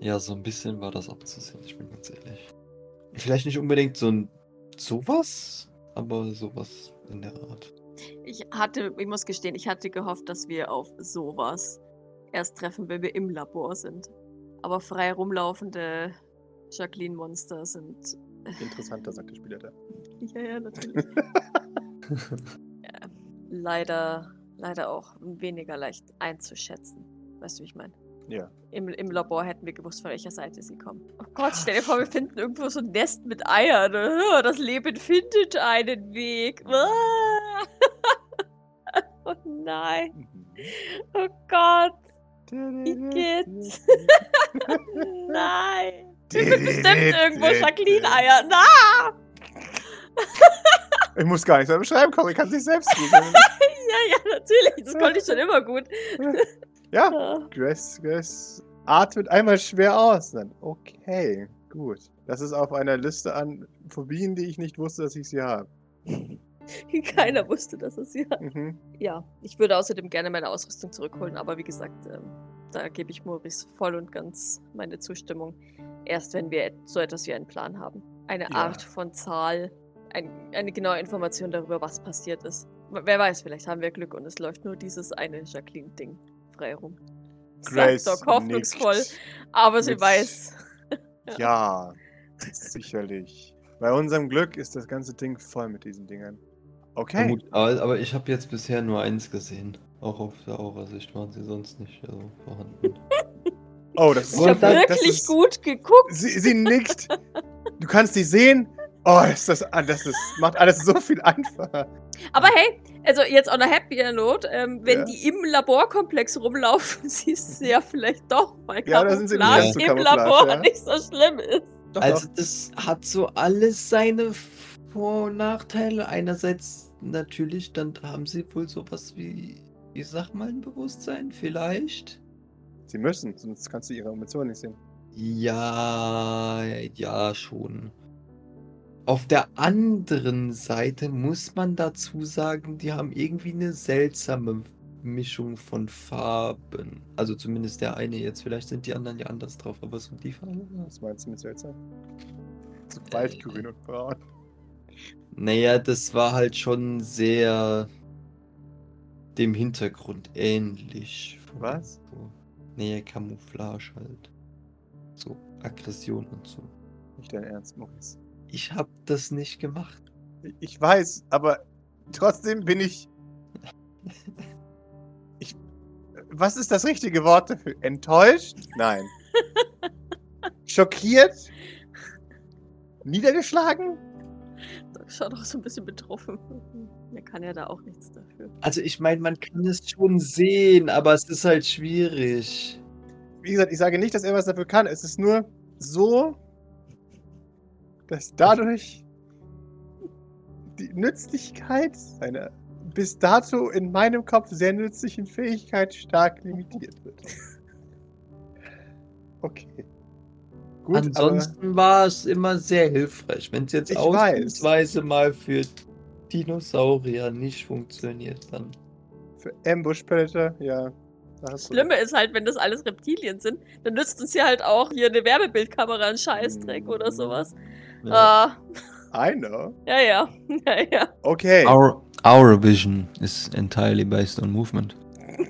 Ja, so ein bisschen war das abzusehen, ich bin ganz ehrlich. Vielleicht nicht unbedingt so ein sowas, aber sowas in der Art. Ich hatte, ich muss gestehen, ich hatte gehofft, dass wir auf sowas erst treffen, wenn wir im Labor sind. Aber frei rumlaufende Jacqueline-Monster sind. Interessanter, sagt der Spieler da. Ja, ja, natürlich. ja, leider, leider auch weniger leicht einzuschätzen. Weißt du, wie ich meine? Ja. Im, Im Labor hätten wir gewusst, von welcher Seite sie kommen. Oh Gott, stell dir vor, wir finden irgendwo so ein Nest mit Eiern. Oh, Das Leben findet einen Weg. Ah. Oh nein. Mhm. Oh Gott. Igitt. Nein. Wir finden bestimmt irgendwo Jacqueline-Eier. Na! Ich muss gar nicht beim Schreiben kommen, ich kann es nicht selbst googeln. Ja, ja, natürlich. Das konnte ich schon immer gut. Ja, Ah. Grace, Grace atmet einmal schwer aus. Dann, okay, gut. Das ist auf einer Liste an Phobien, die ich nicht wusste, dass ich sie habe. Keiner wusste, dass es sie hat. Mhm. Ja, ich würde außerdem gerne meine Ausrüstung zurückholen, aber wie gesagt, ähm, da gebe ich Maurice voll und ganz meine Zustimmung. Erst wenn wir so etwas wie einen Plan haben. Eine Ja. Art von Zahl, ein, eine genaue Information darüber, was passiert ist. Wer weiß, vielleicht haben wir Glück und es läuft nur dieses eine Jacqueline-Ding frei rum. Grace Sagt Doc hoffnungsvoll, nickt. aber sie mit- weiß. Ja, sicherlich. Bei unserem Glück ist das ganze Ding voll mit diesen Dingern. Okay. Vermut- Aber, aber ich habe jetzt bisher nur eins gesehen. Auch auf der Aura-Sicht waren sie sonst nicht so vorhanden. Oh, das ist Ich das wirklich ist, gut geguckt. Sie, sie nickt. Du kannst sie sehen, Oh, ist das, ah, das ist, macht alles so viel einfacher. Aber hey, also jetzt on a happier note, ähm, wenn Ja. die im Laborkomplex rumlaufen, siehst du ja vielleicht doch, weil Ja, da sind sie nicht im Labor ja. nicht so schlimm ist. Doch, Also doch. das hat so alles seine Vor- und Nachteile. Einerseits natürlich, dann haben sie wohl sowas wie, ich sag mal, ein Bewusstsein, vielleicht. Sie müssen, sonst kannst du ihre Emotionen nicht sehen. Ja, ja, schon. Auf der anderen Seite muss man dazu sagen, die haben irgendwie eine seltsame Mischung von Farben. Also zumindest der eine jetzt. Vielleicht sind die anderen ja anders drauf, aber so die Farbe. Was meinst du mit seltsam? So waldgrün und braun. Naja, das war halt schon sehr dem Hintergrund ähnlich. Was? So, naja, Camouflage halt. So, Aggression und so. Nicht dein Ernst, Maurice. Ich hab das nicht gemacht. Ich weiß, aber trotzdem bin ich. Ich. Was ist das richtige Wort dafür? Enttäuscht? Nein. Schockiert? Niedergeschlagen? Doc schaut auch so ein bisschen betroffen. Er kann ja da auch nichts dafür. Also ich meine, man kann es schon sehen, aber es ist halt schwierig. Wie gesagt, ich sage nicht, dass er was dafür kann. Es ist nur so, dass dadurch die Nützlichkeit einer bis dato in meinem Kopf sehr nützlichen Fähigkeit stark limitiert wird. Okay. Gut, aber Ansonsten war es immer sehr hilfreich. Wenn es jetzt Ich ausnahmsweise mal für Dinosaurier nicht funktioniert, dann. für Ambush Predator, ja. Da hast du Schlimme ist halt, wenn das alles Reptilien sind, dann nützt uns ja halt auch hier eine Wärmebildkamera ein Scheißdreck oder sowas. Ja. Ah, I know. ja, ja. ja, ja. Okay. Our, our vision is entirely based on movement.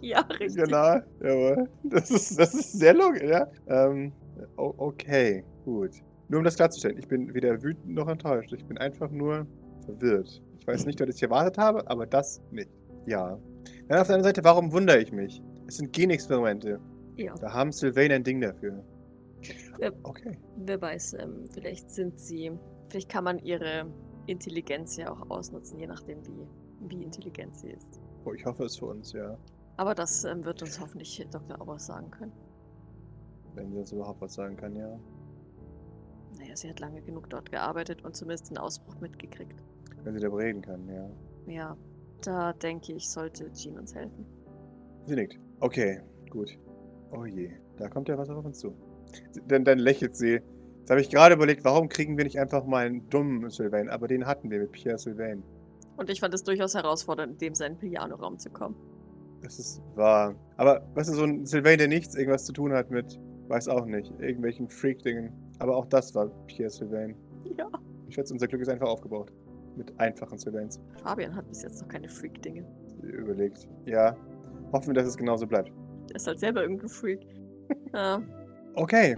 Ja, richtig. Genau, jawohl. Das ist, das ist sehr logisch, ja. Ähm, okay, gut. Nur um das klarzustellen, ich bin weder wütend noch enttäuscht. Ich bin einfach nur verwirrt. Ich weiß nicht, was ich erwartet habe, aber das nicht. Ja. Dann auf der anderen Seite, warum wundere ich mich? Es sind Genexperimente. Ja, Da haben Sylvain ein Ding dafür. Ja. Okay. wer weiß, ähm, vielleicht sind sie, vielleicht kann man ihre Intelligenz ja auch ausnutzen, je nachdem, wie, wie intelligent sie ist. Oh, ich hoffe es für uns, ja. Aber das ähm, wird uns hoffentlich Dr. Aubers sagen können. Wenn sie uns überhaupt was sagen kann, ja. Naja, sie hat lange genug dort gearbeitet und zumindest den Ausbruch mitgekriegt. Wenn sie darüber reden kann, ja. Ja, da denke ich, sollte Jean uns helfen. Sie nickt. Okay, gut. Oh je, da kommt ja was auf uns zu. Dann, dann lächelt sie. Jetzt habe ich gerade überlegt, warum kriegen wir nicht einfach mal einen dummen Sylvain? Aber den hatten wir mit Pierre Sylvain. Und ich fand es durchaus herausfordernd, in dem seinen Pianoraum zu kommen. Das ist wahr. Aber weißt du, so ein Sylvain, der nichts irgendwas zu tun hat mit, weiß auch nicht, irgendwelchen Freak-Dingen. Aber auch das war Pierre Sylvain. Ja. Ich schätze, unser Glück ist einfach aufgebaut. Mit einfachen Sylvains. Fabian hat bis jetzt noch keine Freak-Dinge. Überlegt. Ja. Hoffen wir, dass es genauso bleibt. Er ist halt selber irgendein Freak. ja. Okay.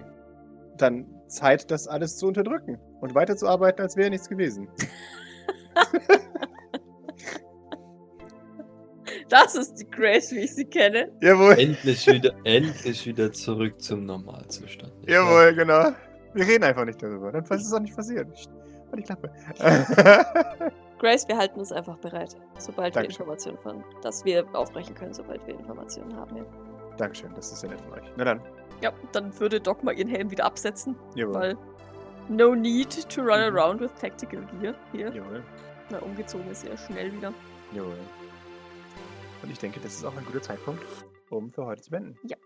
Dann Zeit, das alles zu unterdrücken. Und weiterzuarbeiten, als wäre nichts gewesen. Das ist die Grace, wie ich sie kenne. Jawohl. Endlich wieder, endlich wieder zurück zum Normalzustand. Jawohl, genau. Wir reden einfach nicht darüber. Dann ist es auch nicht passiert. Psst, Halt die Klappe. Grace, wir halten uns einfach bereit, sobald wir Dankeschön. Informationen von, dass wir aufbrechen können, sobald wir Informationen haben. Ja. Dankeschön, das ist ja nett von euch. Na dann. Ja, dann würde Doc mal ihren Helm wieder absetzen, Jawohl. weil no need to run Mhm. around with tactical gear hier. Jawohl. Na, umgezogen ist er schnell wieder. Jawohl. Und ich denke, das ist auch ein guter Zeitpunkt, um für heute zu beenden. Ja.